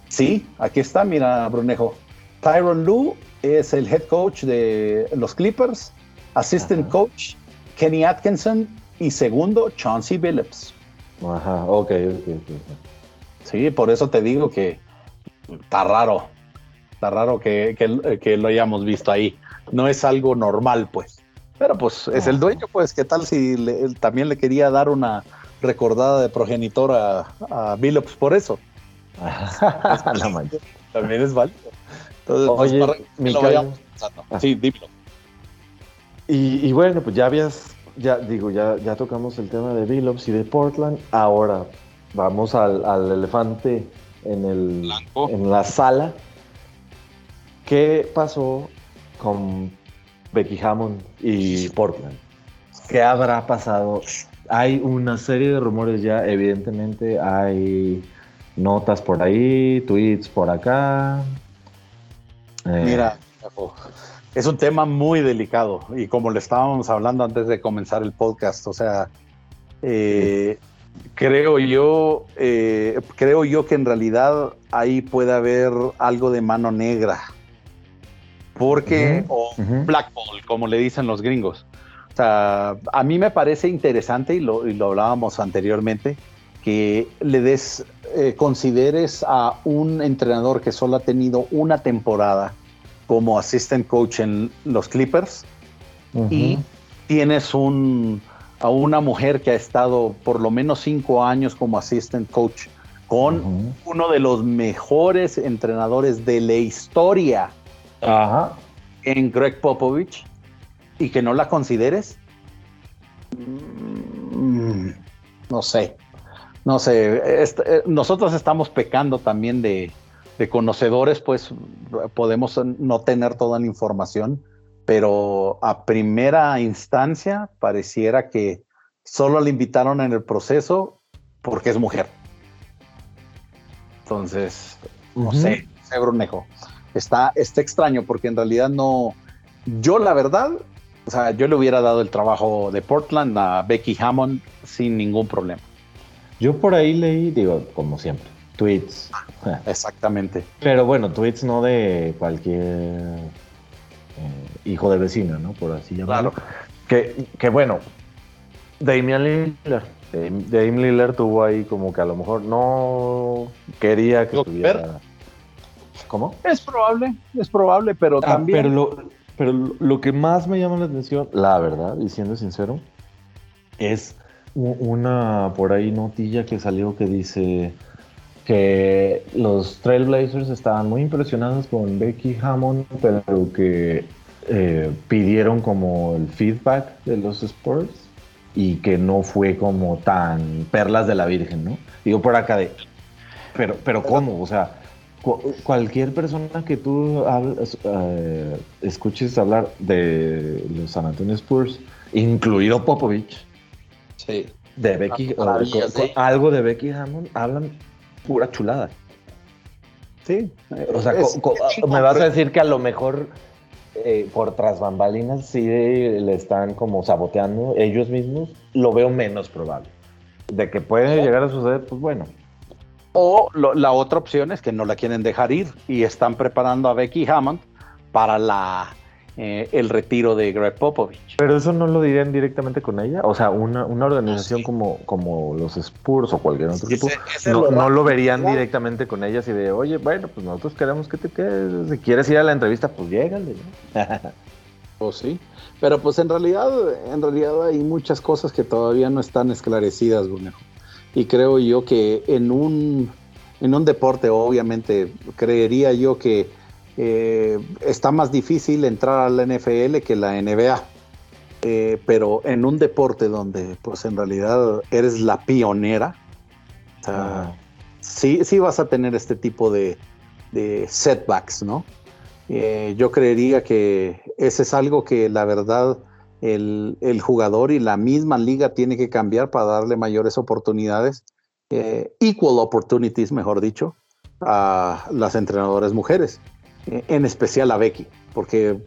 Sí, aquí está, mira, Brunejo. Tyron Lu es el head coach de los Clippers, assistant coach Kenny Atkinson y segundo Chauncey Billups. Ajá, ok, ok, ok. Sí, por eso te digo que está raro. Está raro que, que lo hayamos visto ahí. No es algo normal, pues. Pero pues es el dueño, pues, ¿qué tal si también le quería dar una recordada de progenitor a, a Billups por eso? también es válido. Entonces, pues, Oye, mi ah. Sí, dímelo. Y, y, bueno, pues ya habías, ya digo, ya, ya tocamos el tema de Billups y de Portland. Ahora vamos al, al elefante en, el, en la sala. ¿Qué pasó con Becky Hammond y Portland. ¿Qué habrá pasado? Hay una serie de rumores ya, evidentemente hay notas por ahí, tweets por acá. Eh, Mira, es un tema muy delicado y como le estábamos hablando antes de comenzar el podcast, o sea, eh, creo yo, eh, creo yo que en realidad ahí puede haber algo de mano negra porque, o black ball, como le dicen los gringos. O sea, a mí me parece interesante, y lo, hablábamos anteriormente, que le des, eh, consideres a un entrenador que solo ha tenido una temporada como assistant coach en los Clippers. Y tienes un, a una mujer que ha estado por lo menos cinco años como assistant coach con uno de los mejores entrenadores de la historia. En Greg Popovich. Y que no la consideres, mm, no sé, no sé, eh, nosotros estamos pecando también de, conocedores, pues podemos no tener toda la información, pero a primera instancia pareciera que solo la invitaron en el proceso porque es mujer. Entonces, no sé, sé, Brunejo está, está extraño porque en realidad no, yo la verdad, o sea, yo le hubiera dado el trabajo de Portland a Becky Hammond sin ningún problema. Yo por ahí leí, digo, como siempre, tweets. Ah, exactamente. Pero bueno, tweets no de cualquier eh, hijo de vecino, ¿no? Por así llamarlo. Que, que bueno, Damian Lillard. Damian Lillard tuvo ahí como que a lo mejor no quería que estuviera. ¿Cómo? Es probable, es probable, pero ah, también. Pero lo, pero lo que más me llama la atención, la verdad, y siendo sincero, es una por ahí notilla que salió que dice que los Trailblazers estaban muy impresionados con Becky Hammond, pero que eh, pidieron como el feedback de los Spurs y que no fue como tan perlas de la Virgen, ¿no? Digo por acá de, pero, pero ¿cómo? O sea, cualquier persona que tú eh, escuches hablar de los San Antonio Spurs, incluido Popovich, de Becky, algo de Becky Hammond, hablan pura chulada. Sí. O sea, me vas a decir que a lo mejor eh, por tras bambalinas sí le están como saboteando ellos mismos, lo veo menos probable. De que puede llegar a suceder, pues bueno, o la otra opción es que no la quieren dejar ir y están preparando a Becky Hammond para la eh, el retiro de Greg Popovich. Pero eso no lo dirían directamente con ella. O sea, una, organización como, como los Spurs o cualquier otro tipo, no, lo, verían directamente con ellas y de, oye, bueno, pues nosotros queremos que te quedes. Si quieres ir a la entrevista, pues llégale. o sí. Pero pues en realidad, en realidad hay muchas cosas que todavía no están esclarecidas, Brunejo. Y creo yo que en un, en un deporte, obviamente, creería yo que eh, está más difícil entrar a la NFL que la NBA. Eh, pero en un deporte donde pues en realidad eres la pionera, sí, sí vas a tener este tipo de, setbacks, ¿no? Eh, yo creería que ese es algo que la verdad el, jugador y la misma liga tiene que cambiar para darle mayores oportunidades, equal opportunities, mejor dicho, a las entrenadoras mujeres en especial a Becky, porque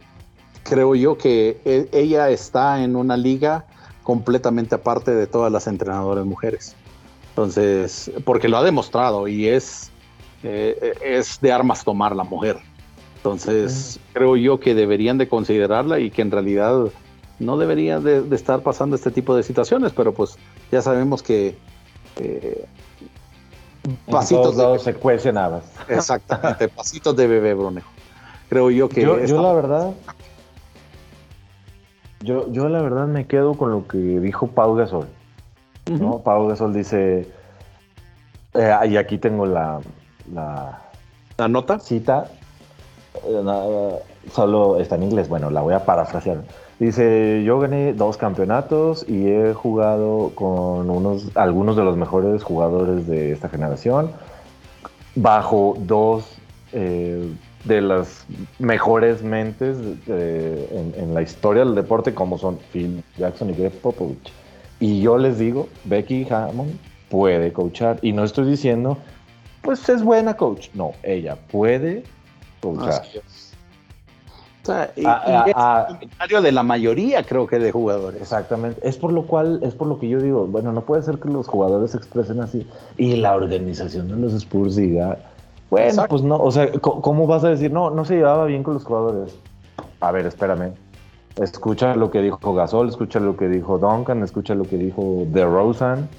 creo yo que e, ella está en una liga completamente aparte de todas las entrenadoras mujeres. Entonces, porque lo ha demostrado y es, eh, es de armas tomar la mujer. Entonces, creo yo que deberían de considerarla y que en realidad no debería de, estar pasando este tipo de situaciones, pero pues ya sabemos que eh, pasitos de, se cuecen habas. Exactamente, pasitos de bebé, Brunejo. Creo yo que. Yo, la verdad. Yo, yo la verdad me quedo con lo que dijo Pau Gasol. ¿no? Pau Gasol dice. Eh, y aquí tengo la, la. ¿La nota? Cita. Eh, solo está en inglés, bueno, la voy a parafrasear. Dice, yo gané dos campeonatos y he jugado con unos, algunos de los mejores jugadores de esta generación, bajo dos eh, de las mejores mentes en, la historia del deporte, como son Phil Jackson y Greg Popovich. Y yo les digo, Becky Hammond puede coachar. Y no estoy diciendo, pues es buena coach. No, ella puede coachar. O sea, y, a, es el comentario de la mayoría, creo que, de jugadores. Exactamente. Es por lo cual, es por lo que yo digo, bueno, no puede ser que los jugadores se expresen así y la organización de los Spurs diga, bueno, pues no, o sea, ¿cómo vas a decir? No, no se llevaba bien con los jugadores. A ver, espérame. Escucha lo que dijo Gasol, escucha lo que dijo Duncan, escucha lo que dijo DeRozan.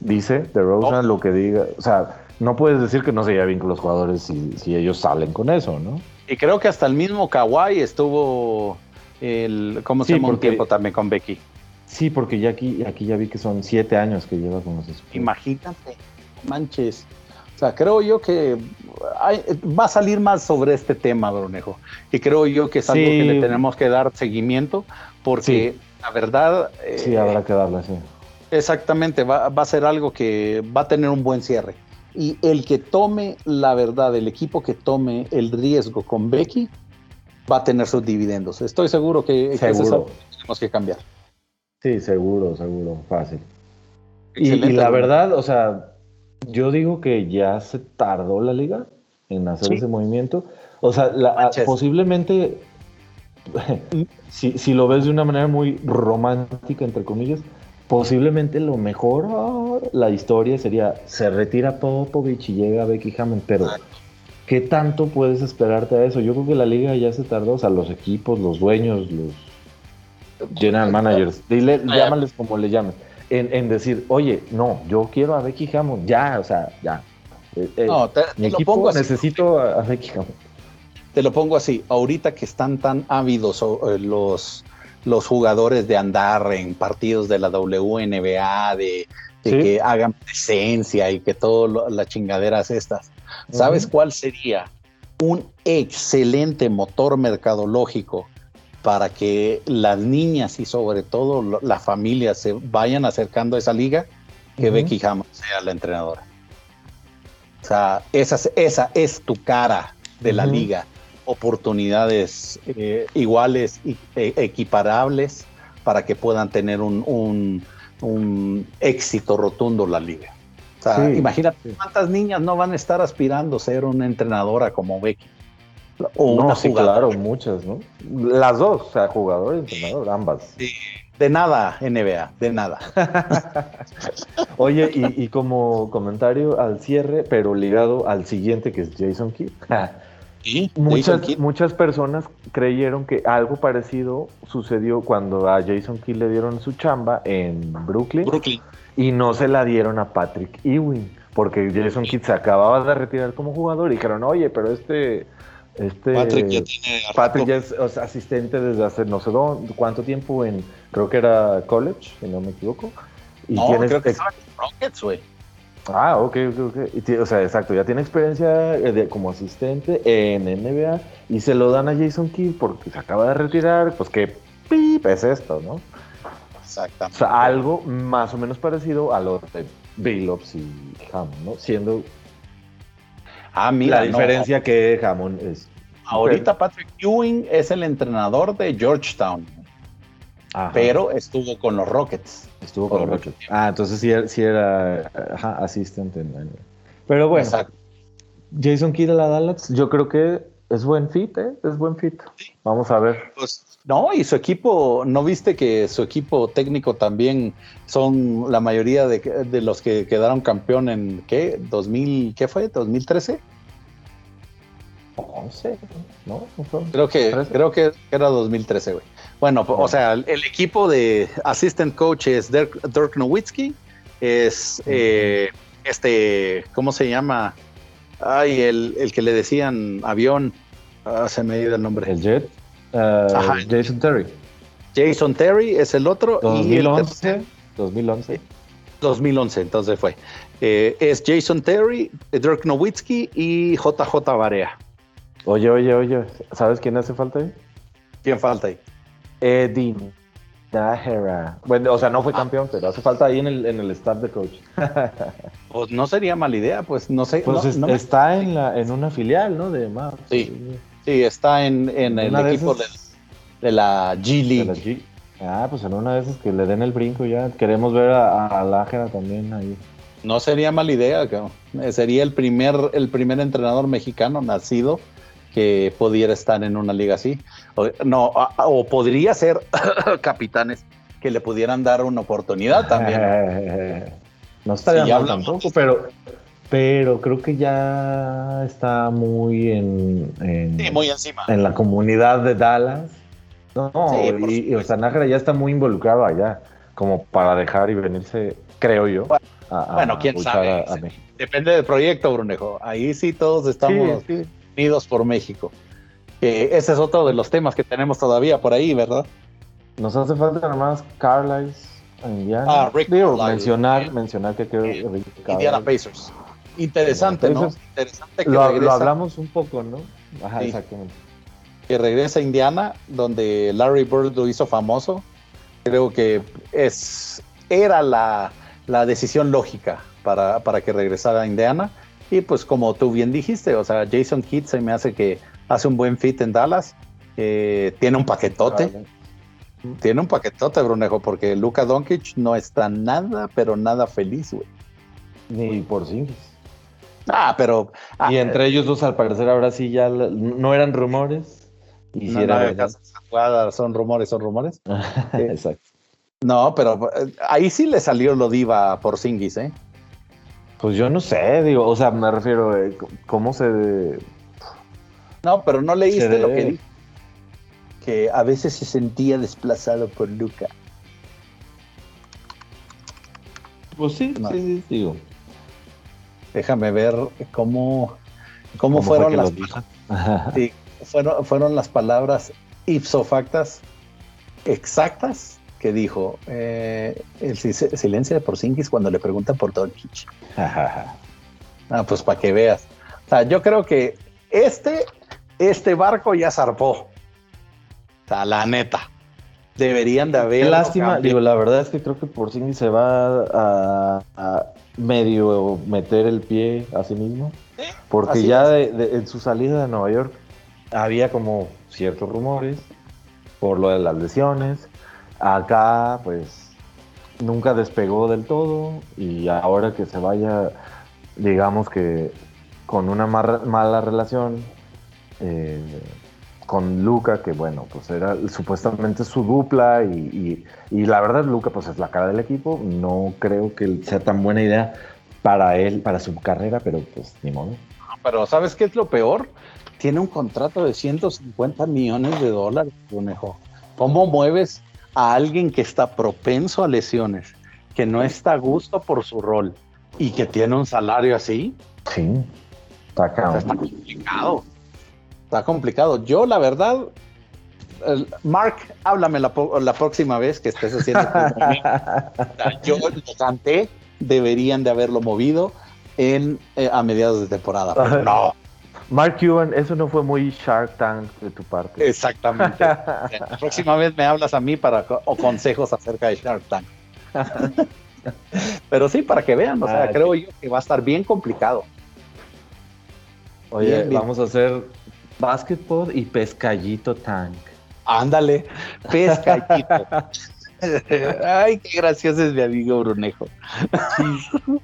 Dice DeRozan lo que diga. O sea, no puedes decir que no se lleva bien con los jugadores si, si ellos salen con eso, ¿no? Y creo que hasta el mismo Kawhi estuvo, el, ¿cómo se llama? un tiempo también con Becky. Sí, porque ya aquí, aquí ya vi que son siete años que lleva con los Imagínate, manches. O sea, creo yo que va a salir más sobre este tema, Brunejo. Y creo yo que es algo que le tenemos que dar seguimiento, porque la verdad. sí, habrá eh, que darle, sí. Exactamente, va, va, a ser algo que va a tener un buen cierre y el que tome la verdad, el equipo que tome el riesgo con Becky, va a tener sus dividendos. Estoy seguro que, seguro. tenemos que cambiar. Sí, seguro, seguro, fácil. Y, la verdad, o sea, yo digo que ya se tardó la liga en hacer ese movimiento. O sea, posiblemente, si, si, lo ves de una manera muy romántica, entre comillas, posiblemente lo mejor la historia sería se retira Popovich y llega Becky Hammond, pero ¿qué tanto puedes esperarte a eso? Yo creo que la liga ya se tardó, o sea, los equipos, los dueños, los general managers, dile, llámales como le llames, en, decir, oye, no, yo quiero a Becky Hammond, ya, o sea, ya. Eh, eh, no, mi equipo necesito a Becky Hammond. Te lo pongo así, ahorita que están tan ávidos eh, los los jugadores de andar en partidos de la WNBA, de, que hagan presencia y que todas las chingaderas estas. ¿Sabes cuál sería un excelente motor mercadológico para que las niñas y sobre todo la familia se vayan acercando a esa liga? Que Becky Hammond sea la entrenadora. O sea, esa, esa es tu cara de la liga oportunidades eh, iguales y e, equiparables para que puedan tener un, éxito rotundo la liga. O sea, imagínate cuántas niñas no van a estar aspirando a ser una entrenadora como Becky. O una sí, claro, muchas, ¿no? Las dos, o sea, jugador y entrenador, ambas. de nada, NBA, de nada. Oye, y, y, como comentario al cierre, pero ligado al siguiente que es Jason Kidd. Muchas, muchas personas creyeron que algo parecido sucedió cuando a Jason Kidd le dieron su chamba en Brooklyn, Brooklyn. y no se la dieron a Patrick Ewing, porque Jason Kidd se acababa de retirar como jugador y dijeron, oye, pero este... Este, Patrick ya tiene Patrick ya es o sea, asistente desde hace no sé dónde, cuánto tiempo en, creo que era college, si no me equivoco. Y no, tienes, creo que estaba en Rockets, güey. Ah, ok, ok, ok. o sea, exacto, ya tiene experiencia eh, como asistente en NBA y se lo dan a Jason Kidd porque se acaba de retirar, pues qué pip es esto, ¿no? Exactamente. O sea, algo más o menos parecido a lo de Billups y Hammond, ¿no? Siendo ah, mira, la diferencia que Hammond es. Ahorita Patrick Ewing es el entrenador de Georgetown, pero estuvo con los Rockets. Estuvo con los Rockets. Ah, entonces sí, sí era asistente. Pero bueno, Jason Kidd a la Dallas, yo creo que es buen fit, ¿eh? Es buen fit. Vamos a ver. Pues, no, y su equipo, ¿no viste que su equipo técnico también son la mayoría de, los que quedaron campeón en, ¿qué? ¿2000, qué fue? ¿2013? 11, ¿no? Creo que, creo que era 2013, güey. Bueno, o sea, el, equipo de assistant coach es Dirk, Nowitzki, es eh, este, ¿cómo se llama? Ay, el, que le decían avión, ah, se me ha ido el nombre. El Jet. Uh, Jason Terry. Jason Terry es el otro. 2011. 2011. 2011, entonces fue. Eh, es Jason Terry, Dirk Nowitzki y JJ Barea. Oye, oye, oye, ¿sabes quién hace falta ahí? ¿Quién falta ahí? Eddie Dahera. Bueno, o sea, no fue ah. campeón, pero hace falta ahí en el, en el staff de coach. pues no sería mala idea, pues no sé. Pues está en, la, en una filial, ¿no? De Mars. Sí, sí, está en, en el equipo de, la G League. Ah, pues en una de esas que le den el brinco ya. Queremos ver a, a también ahí. No sería mala idea, sería el primer, el primer entrenador mexicano nacido que pudiera estar en una liga así. O, no, o podría ser capitanes que le pudieran dar una oportunidad también. no estaría mal tampoco, pero, pero creo que ya está muy en, en, muy encima. en la comunidad de Dallas. No, y, o sea, Nájera ya está muy involucrado allá, como para dejar y venirse, creo yo. Bueno, quién sabe. Depende del proyecto, Brunejo. Ahí sí todos estamos. Unidos por México. ese es otro de los temas que tenemos todavía por ahí, ¿verdad? Nos hace falta nomás Carlisle, Indiana. Ah, Rick mencionar, mencionar que creo que Indiana Pacers. Interesante, ¿no? Interesante que lo, hablamos un poco, ¿no? Ajá, exactamente. Que regresa a Indiana, donde Larry Bird lo hizo famoso. Creo que es, era la, la decisión lógica para, para que regresara a Indiana y pues como tú bien dijiste, o sea, Jason Kidd se me hace que hace un buen fit en Dallas. Eh, tiene un paquetote. Tiene un paquetote, Brunejo, porque Luka Doncic no está nada, pero nada feliz, güey. Ni por sí. Ah, pero. Ah, y entre ellos dos, al parecer, ahora sí ya no eran rumores. Y no, no, son rumores, son rumores. Exacto. No, pero eh, ahí sí le salió lo diva por Singis, ¿eh? Pues yo no sé, digo, o sea, me refiero, eh, ¿cómo se...? No, pero no leíste lo que dijo. Que a veces se sentía desplazado por Luca. Pues sí, sí, sí, digo. Déjame ver cómo, cómo, fueron las sí, fueron, fueron las palabras ipso factas exactas que dijo eh, el silencio de Porzingis cuando le preguntan por Doncic. ah, pues para que veas. O sea, yo creo que este, este barco ya zarpó. O sea, la neta. Deberían de haber. Qué lástima, digo, la verdad es que creo que Porzingis se va a, medio meter el pie a sí mismo. Porque ya en su salida de Nueva York había como ciertos rumores por lo de las lesiones Acá, pues, nunca despegó del todo y ahora que se vaya, digamos que con una mala relación eh, con Luca, que bueno, pues era supuestamente su dupla y, la verdad Luca pues es la cara del equipo, no creo que sea tan buena idea para él, para su carrera, pero pues ni modo. Pero ¿sabes qué es lo peor? tiene un contrato de 150 millones de dólares, Brunejo. ¿Cómo mueves a alguien que está propenso a lesiones, que no está a gusto por su rol y que tiene un salario así? Sí, está, está complicado. Está complicado. Yo, la verdad, Mark, háblame la, próxima vez que estés haciendo. Yo lo canté, deberían de haberlo movido en, eh, a mediados de temporada. no. Mark Cuban, eso no fue muy Shark Tank de tu parte. Exactamente. la próxima vez me hablas a mí para o consejos acerca de Shark Tank. Pero sí, para que vean, o sea, ah, creo yo que va a estar bien complicado. Oye, vamos a hacer basketball y pescallito tank. Ándale, pescallito. Ay, qué gracioso es mi amigo Brunejo. Sí.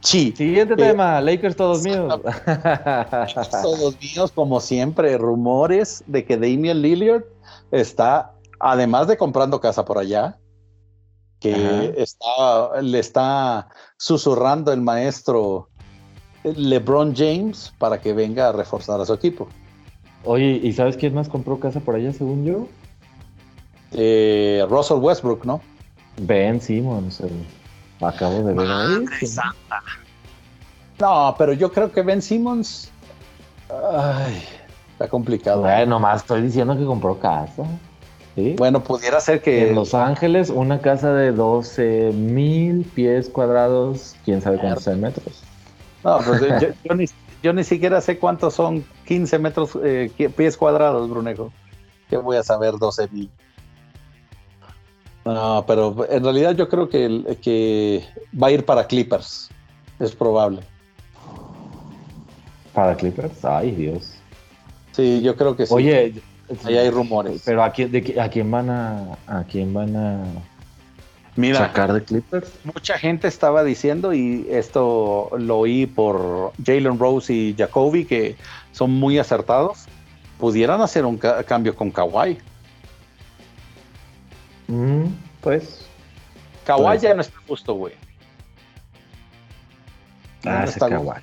Siguiente tema, Lakers todos míos. todos míos, como siempre, rumores de que Damian Lillard está, además de comprando casa por allá, que está, le está susurrando el maestro LeBron James para que venga a reforzar a su equipo. Oye, ¿y sabes quién más compró casa por allá, según yo? Eh, Russell Westbrook, ¿no? Ben Simmons, acabo de ver ahí. No, pero yo creo que Ben Simmons. Ay, está complicado. Bueno, más estoy diciendo que compró casa. Bueno, pudiera ser que. En Los Ángeles, una casa de 12 mil pies cuadrados, quién sabe cuántos metros. No, pues yo, ni, yo ni siquiera sé cuántos son 15 metros, eh, pies cuadrados, Brunejo. ¿Qué voy a saber 12 mil? No, pero en realidad yo creo que, que va a ir para Clippers. Es probable. ¿Para Clippers? Ay, Dios. Sí, yo creo que sí. Oye, ahí hay rumores. Pero ¿a quién, de, a quién van a, a quién van a Mira, sacar de Clippers. Mucha gente estaba diciendo, y esto lo oí por Jalen Rose y Jacoby, que son muy acertados, pudieran hacer un cambio con Kawhi. Mm, pues. Kawhi ya no está justo, güey. Ah, está Kawhi.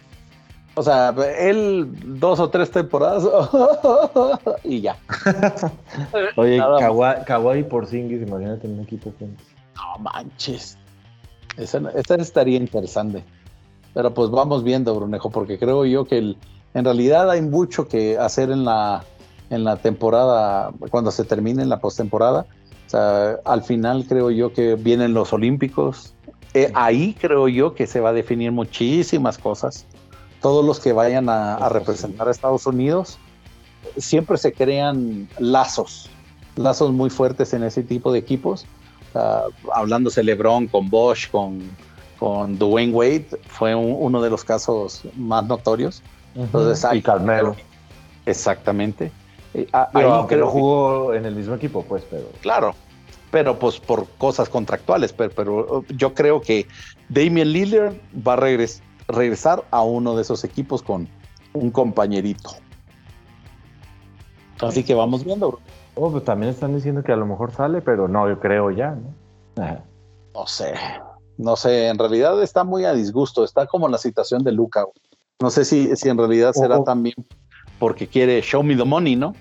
O sea, él dos o tres temporadas y ya. Oye, Kawhi, Kawhi por Singis, imagínate un equipo juntos. No manches. Esa, estaría interesante. Pero pues vamos viendo, Brunejo, porque creo yo que en realidad hay mucho que hacer en la, en la temporada, cuando se termine en la postemporada. Sea, al final creo yo que vienen los Olímpicos. Eh, ahí creo yo que se va a definir muchísimas cosas. Todos los que vayan a representar a Estados Unidos, siempre se crean lazos, lazos muy fuertes en ese tipo de equipos hablándose LeBron con Bosch, con, con Dwayne Wade, fue uno de los casos más notorios. Entonces, y Carmelo. Exactamente. Ah, ahí que jugó en el mismo equipo, pues, pero. Claro, pero pues por cosas contractuales, pero, pero uh, yo creo que Damian Lillard va a regresar a uno de esos equipos con un compañerito. Así que vamos viendo, Oh, pues también están diciendo que a lo mejor sale, pero no, yo creo ya, ¿no? No sé, no sé, en realidad está muy a disgusto, está como la situación de Luca. No sé si, si en realidad será también porque quiere show me the money, ¿no?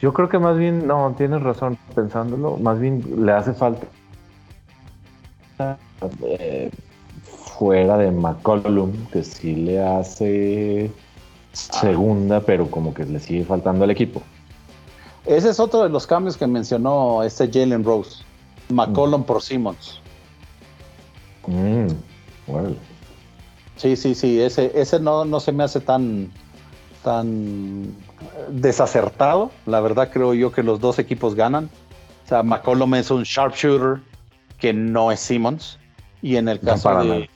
Yo creo que más bien, no, tienes razón pensándolo, más bien le hace falta eh, fuera de McCollum, que sí le hace segunda, pero como que le sigue faltando al equipo. Ese es otro de los cambios que mencionó este Jalen Rose. McCollum por Simmons. Mm, Sí, sí, sí. Ese, ese no, no se me hace tan, tan desacertado. La verdad creo yo que los dos equipos ganan. O sea, McCollum es un sharpshooter que no es Simmons. Y en el caso de.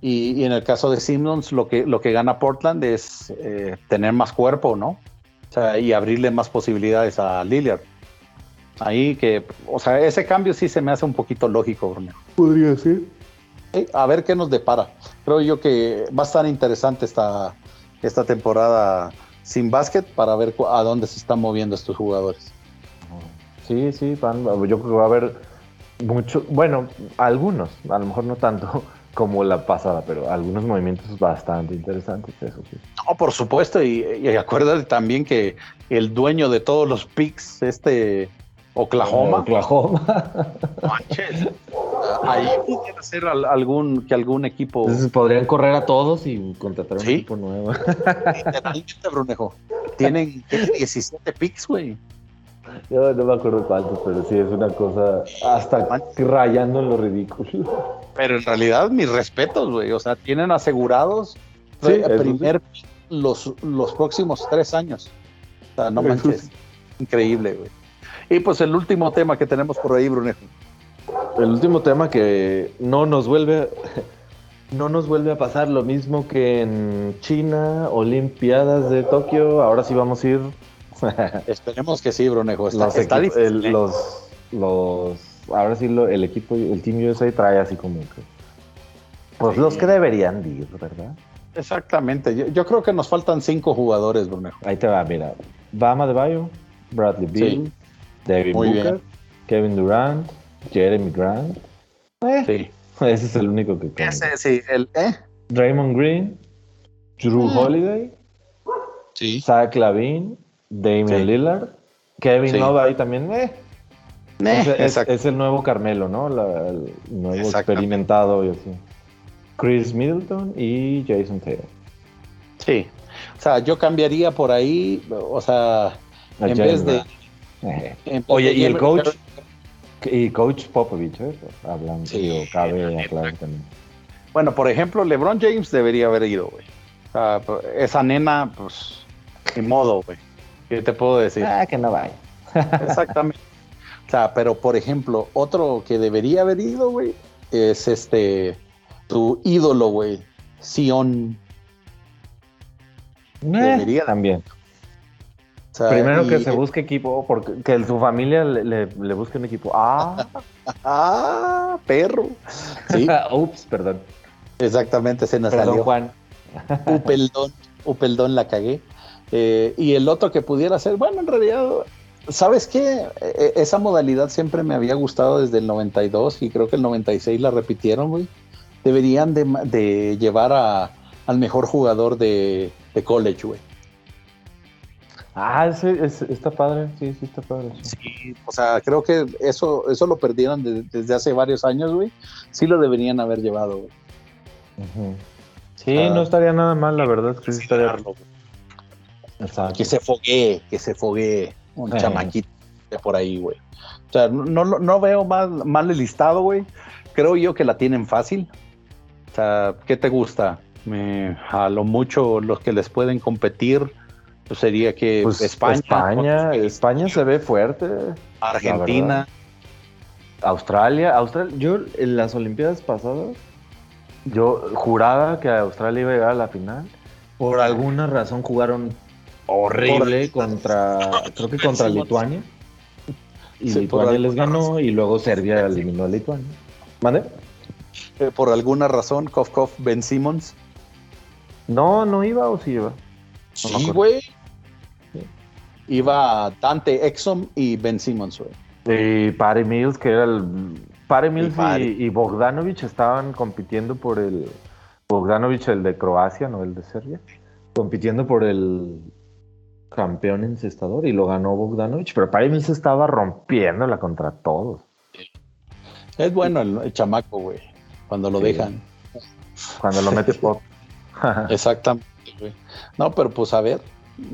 Y, en el caso de Simmons, lo que, lo que gana Portland es eh, tener más cuerpo, ¿no? y abrirle más posibilidades a Lillard. Ahí que, o sea, ese cambio sí se me hace un poquito lógico, Bruno. Podría ser. a ver qué nos depara. Creo yo que va a estar interesante esta, esta temporada sin básquet para ver a dónde se están moviendo estos jugadores. Sí, sí, yo creo que va a haber mucho, bueno, algunos, a lo mejor no tanto, como la pasada, pero algunos movimientos bastante interesantes, eso sí. No, por supuesto, y, y acuérdate también que el dueño de todos los picks, este Oklahoma. Oklahoma. Manches. Ahí pudiera ser al- algún, que algún equipo. Entonces podrían correr a todos y contratar un Sí. equipo nuevo. Literalmente, Brunejo. Tienen ¿qué? 17 picks, güey. Yo no me acuerdo cuántos, pero sí es una cosa hasta rayando en lo ridículo. Pero en realidad, mis respetos, güey. O sea, tienen asegurados Sí, el primer pick los, los próximos tres años. O sea, no manches. sí. Increíble, güey. Y pues el último tema que tenemos por ahí, Brunejo. El último tema que no nos vuelve no nos vuelve a pasar lo mismo que en China, Olimpiadas de Tokio, ahora sí vamos a ir Esperemos que sí, Brunejo. Está, los, está equipos- difícil, el- ¿eh? los los ahora sí lo- el equipo el Team USA trae así como que pues Sí. los que deberían de ir, ¿verdad? Exactamente. Yo, yo creo que nos faltan cinco jugadores, Brunejo. Ahí te va, mira. Bama de Bayo, Bradley Beal, David Muy Booker, bien. Kevin Durant, Jeremy Grant. Eh, Sí. Ese es el único que cambia. Ese, sí, el, ¿eh? Draymond Green, Drew Mm. Holiday, Sí. Zach Lavine, Damian Sí. Lillard, Kevin Sí. Love ahí también. eh. Eh, es, es- exacto. es el nuevo Carmelo, ¿no? La- el nuevo experimentado y así. Chris Middleton y Jason Taylor. Sí. O sea, yo cambiaría por ahí, o sea, A en vez de... Eh. Oye, y el coach, y coach Popovich, ¿eh? Hablando, Sí. digo, cabe aclarar también. Bueno, por ejemplo, LeBron James debería haber ido, güey. O sea, esa nena, pues, ni modo, güey. ¿Qué te puedo decir? Ah, que no vaya. Exactamente. O sea, pero por ejemplo, otro que debería haber ido, güey, es este, tu ídolo, güey, Sion. Debería. También. O sea, Primero y- que se busque equipo, porque que su familia le, le, le busque un equipo. Ah, Ah, perro. Sí, ups, perdón. exactamente, se nos Perdón, salió. Juan. Upeldón, Upeldón la cagué. Eh, y el otro que pudiera ser, bueno, en realidad, ¿sabes qué? Eh, esa modalidad siempre me había gustado desde el 92 y creo que el 96 la repitieron, güey. Deberían de, de llevar a, al mejor jugador de, de college, güey. Ah, ese, ese- está padre, sí, sí, está padre. sí. Sí, o sea, creo que eso, eso lo perdieron de- desde hace varios años, güey. Sí lo deberían haber llevado, güey. Sí, Ah. no estaría nada mal, la verdad. que sí estaría... Exacto. Que se foguee, que se foguee un Eh. chamaquito de por ahí, güey. O sea, no, no, no veo mal, mal el listado, güey. Creo yo que la tienen fácil. O sea, ¿qué te gusta? Me- a lo mucho los que les pueden competir pues sería que Pues España, España, España se ve fuerte. Argentina, Australia, Australia, yo en las Olimpiadas pasadas, yo juraba que Australia iba a llegar a la final. Por alguna razón jugaron horrible contra, creo que contra. Lituania. Y Sí, Lituania les ganó y luego Serbia eliminó a Lituania. ¿Mande? eh, por alguna razón, Kof Kof, Ben Simmons. No, no iba o sí iba. No Sí, güey. Iba Dante Exum y Ben Simmons, güey. Y Patty Mills, que era el. Patty Mills y, y Bogdanovich estaban compitiendo por el. Bogdanovich, el de Croacia, no el de Serbia. Compitiendo por el campeón encestador y lo ganó Bogdanovich. Pero Patty Mills estaba rompiéndola contra todos. Es bueno el, el chamaco, güey. Cuando lo Sí. dejan. Cuando lo metes pop. Exactamente, güey. No, pero pues a ver,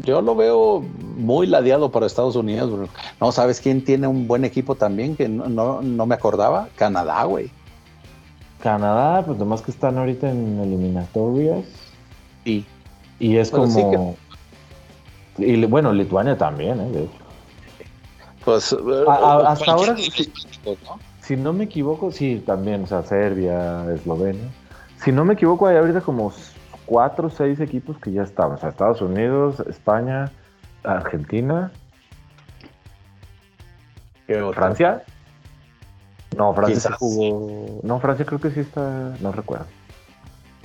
yo lo veo muy ladeado para Estados Unidos. No, ¿sabes quién tiene un buen equipo también que no, no, no me acordaba? Canadá, güey. Canadá, pues nomás que están ahorita en eliminatorias. Sí. Y es sí como. Y bueno, Lituania también, ¿eh? De hecho. Pues A- a- hasta ahora equipos, ¿no? Si no me equivoco, sí, también, o sea, Serbia, Eslovenia. Si no me equivoco, hay ahorita como cuatro o seis equipos que ya estaban. O sea, Estados Unidos, España, Argentina, ¿Qué otro? Francia. No, Francia Quizás. jugó. No, Francia creo que sí está, no recuerdo.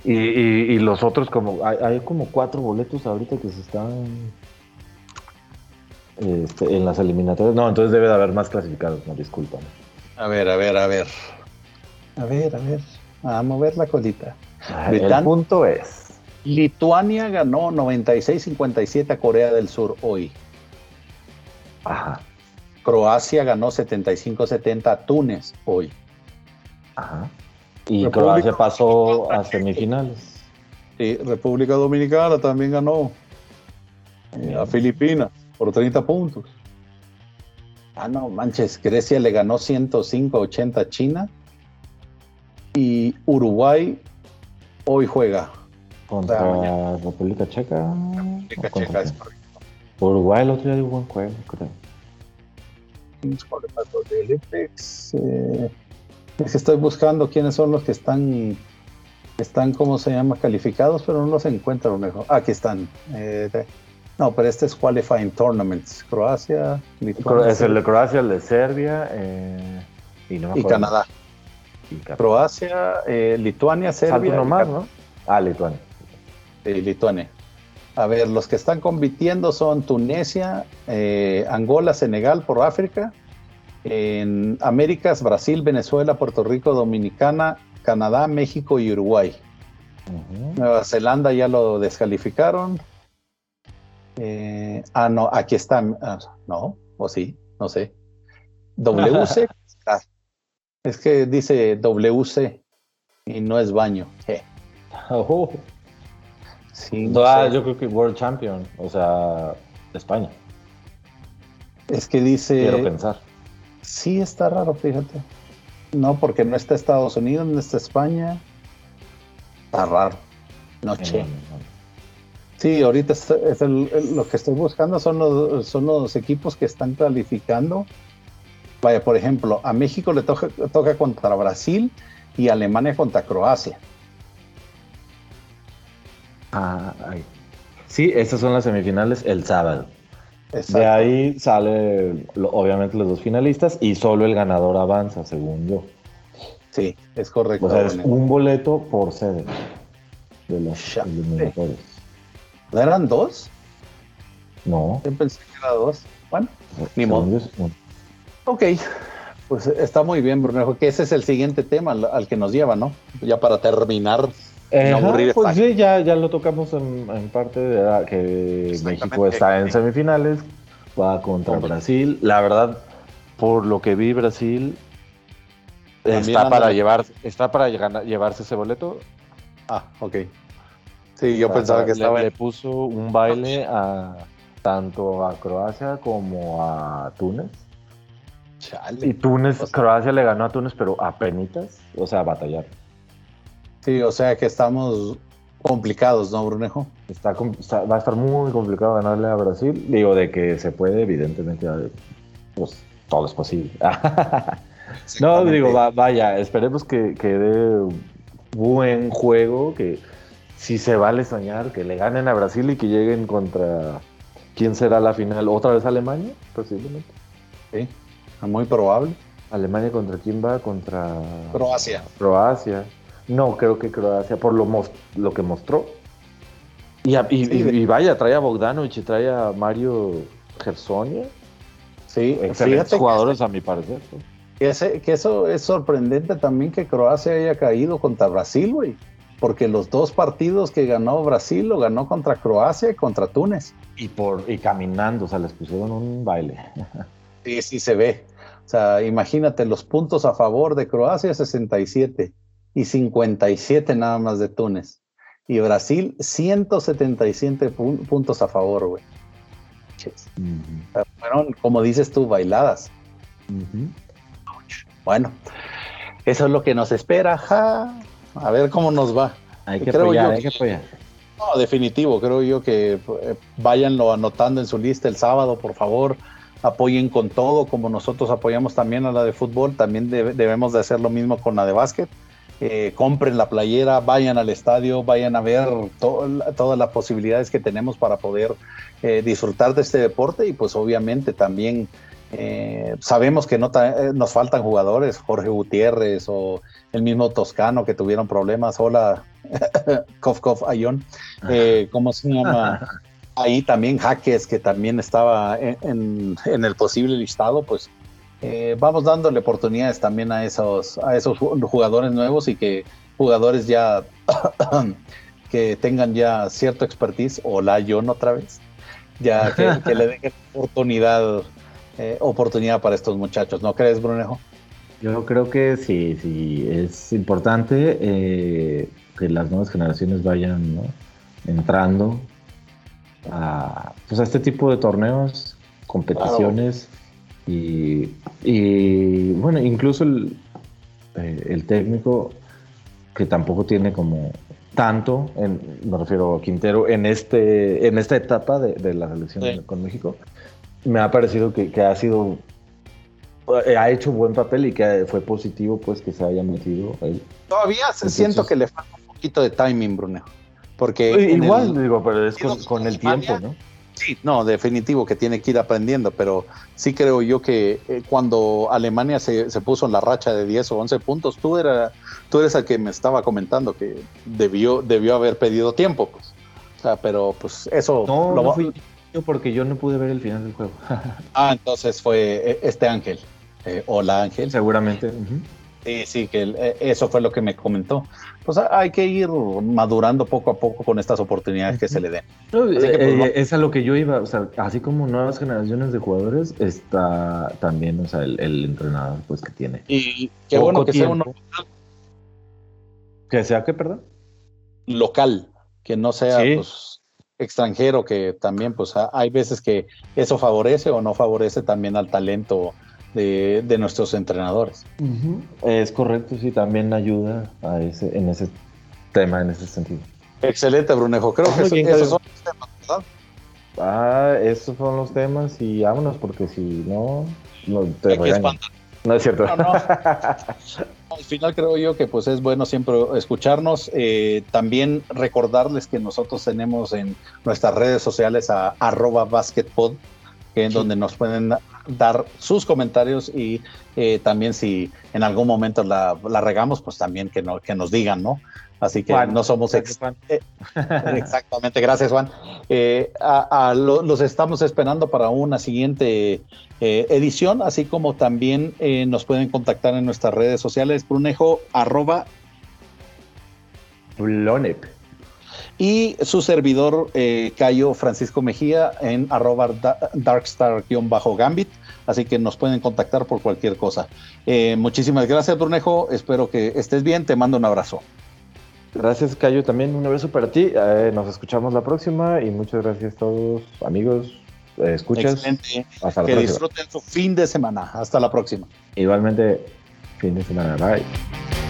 Y, y- y los otros, como, hay, hay como cuatro boletos ahorita que se están este, en las eliminatorias. No, entonces debe de haber más clasificados, no, discúlpame. A ver, a ver, a ver. A ver, a ver. a mover la colita. el punto es. Lituania ganó 96-57 a Corea del Sur hoy. Ajá. Croacia ganó 75-70 a Túnez hoy. Ajá. Y Croacia pasó a semifinales. Sí, República Dominicana también ganó eh, a Filipinas por 30 puntos. Ah, no, manches, Grecia le ganó 105-80 a China. Y Uruguay hoy juega. Contra República Checa. Uruguay el otro día dio buen juego, creo. Eh, es que estoy buscando quiénes son los que están, están, ¿cómo se llama? Calificados, pero no los encuentro mejor. aquí están. Eh, no, pero este es Qualifying Tournaments. Croacia, Lituania. Es el de Croacia, el de Serbia eh, y, Canadá. Croacia, Lituania, Serbia. más, ¿no? Ah, Lituania. Lituania. A ver, los que están compitiendo son Tunisia, Angola, Senegal por África, en Américas, Brasil, Venezuela, Puerto Rico, Dominicana, Canadá, México y Uruguay. Nueva Zelanda ya lo descalificaron. Eh, ah, no, aquí está. Ah, no, o sí, no sé. WC. Ah, es que dice WC y no es baño. Oh. Sí, ah, yo creo que World Champion, o sea, España. Es que dice. Quiero pensar. Sí, está raro, fíjate. No, porque no está Estados Unidos, no está España. Está raro. Noche. Sí, ahorita es, lo que estoy buscando son los, son los equipos que están calificando. Vaya, por ejemplo, a México le toca, toca contra Brasil y Alemania contra Croacia. Ah, sí, estas son las semifinales el sábado. De ahí sale, obviamente, los dos finalistas y solo el ganador avanza, según yo. Sí, es correcto. O sea, es un boleto por sede de los eliminatorios. ¿No eran dos? No. Yo pensé que eran dos. Bueno, ni modo. Ok, pues está muy bien, Brunejo, que ese es el siguiente tema al que nos lleva, ¿no? Ya para terminar pues sí, ya, ya lo tocamos en, parte de que México está en semifinales, va contra Brasil. La verdad, por lo que vi, Brasil está para, llevar, está para llevarse ese boleto. Ah, ok. Sí, yo pensaba que estaba. Le, puso un baile a tanto a Croacia como a Túnez. Y Túnez, Croacia le ganó a Túnez, pero a penitas, o sea, a batallar. Sí, o sea que estamos complicados, ¿no, Brunejo? Está, va a estar muy complicado ganarle a Brasil. Digo, de que se puede, evidentemente, pues todo es posible. no, digo, vaya, esperemos que, que dé buen juego, que si se vale soñar, que le ganen a Brasil y que lleguen contra... ¿Quién será la final? ¿Otra vez Alemania? Posiblemente. Sí, muy probable. ¿Alemania contra quién va? Contra... Croacia. Croacia. No, creo que Croacia, por lo, lo que mostró. Y, vaya, trae a Bogdanovich y trae a Mario Gersonia. Sí, excelentes jugadores a mi parecer. Que, que eso es sorprendente también que Croacia haya caído contra Brasil, güey. Porque los dos partidos que ganó Brasil lo ganó contra Croacia y contra Túnez. Y, por, y caminando, o sea, les pusieron un baile. Sí, sí se ve. O sea, imagínate los puntos a favor de Croacia, 67 y 57 nada más de Túnez. Y Brasil, 177 puntos a favor, güey. Fueron, como dices tú, bailadas. Bueno, eso es lo que nos espera. A ver cómo nos va. Hay que apoyar, hay que apoyar. No, definitivo, creo yo que eh, váyanlo anotando en su lista el sábado, por favor. Apoyen con todo, como nosotros apoyamos también a la de fútbol, también debemos de hacer lo mismo con la de básquet. Eh, compren la playera, vayan al estadio, vayan a ver todas las posibilidades que tenemos para poder eh, disfrutar de este deporte y pues obviamente también eh, sabemos que no nos faltan jugadores, Jorge Gutiérrez o el mismo Toscano que tuvieron problemas, hola, Kof Kof Ayón, ¿cómo se llama? Ahí también Jaques que también estaba en el posible listado, pues eh, vamos dándole oportunidades también a esos, a esos jugadores nuevos y que jugadores ya que tengan ya cierto expertise, o la John otra vez, ya que, le den oportunidad, eh, oportunidad para estos muchachos, ¿no crees, Brunejo? Yo creo que sí, sí, es importante eh, que las nuevas generaciones vayan entrando a, pues a este tipo de torneos, competiciones y, bueno, incluso el, eh, el, técnico que tampoco tiene como tanto, me refiero a Quintero, en, este, en esta etapa de, la selección con México, me ha parecido que, que ha sido eh, ha hecho buen papel y que fue positivo pues que se haya metido ahí. Todavía siento que le falta un poquito de timing, Bruno. Porque igual, digo, pero es con, el tiempo, ¿no? Sí, no, definitivo que tiene que ir aprendiendo, pero sí creo yo que eh, cuando Alemania se, puso en la racha de 10 o 11 puntos, tú, era, tú eres el que me estaba comentando que debió, debió haber pedido tiempo, pues. O sea, pero pues eso... No, lo no fui porque yo no pude ver el final del juego. ah, entonces fue eh, este Ángel. Eh, hola Ángel. Seguramente. Sí, sí, que eh, eso fue lo que me comentó. Pues hay que ir madurando poco a poco con estas oportunidades que se le den. Eh, es a lo que yo iba, o sea, así como nuevas generaciones de jugadores, está también, o sea, el, entrenador pues que tiene. Y qué bueno que sea uno Que sea que, perdón. Local, que no sea pues, extranjero, que también pues hay veces que eso favorece o no favorece también al talento de, nuestros entrenadores. Es correcto, sí, también ayuda a ese, en ese tema, en ese sentido. Excelente, Brunejo. Creo que esos son los temas, ¿verdad? Ah, esos son los temas y vámonos, porque si no, no te No es cierto. Al final creo yo que pues es bueno siempre escucharnos. Eh, también recordarles que nosotros tenemos en nuestras redes sociales a arroba basketpod, en donde nos pueden dar sus comentarios y eh, también si en algún momento la, regamos, pues también que, no, que nos digan, ¿no? Así que no somos eh, exactamente, gracias Juan. Eh, los estamos esperando para una siguiente edición, así como también nos pueden contactar en nuestras redes sociales, brunejo arroba y su servidor eh, Cayo Francisco Mejía en arroba darkstar-gambit, así que nos pueden contactar por cualquier cosa. Eh, muchísimas gracias, Brunejo, espero que estés bien, te mando un abrazo. Gracias, Cayo, también un abrazo para ti, eh, nos escuchamos la próxima y muchas gracias a todos, amigos, escuchas. Excelente, que disfruten su fin de semana, hasta la próxima. Igualmente, fin de semana, bye.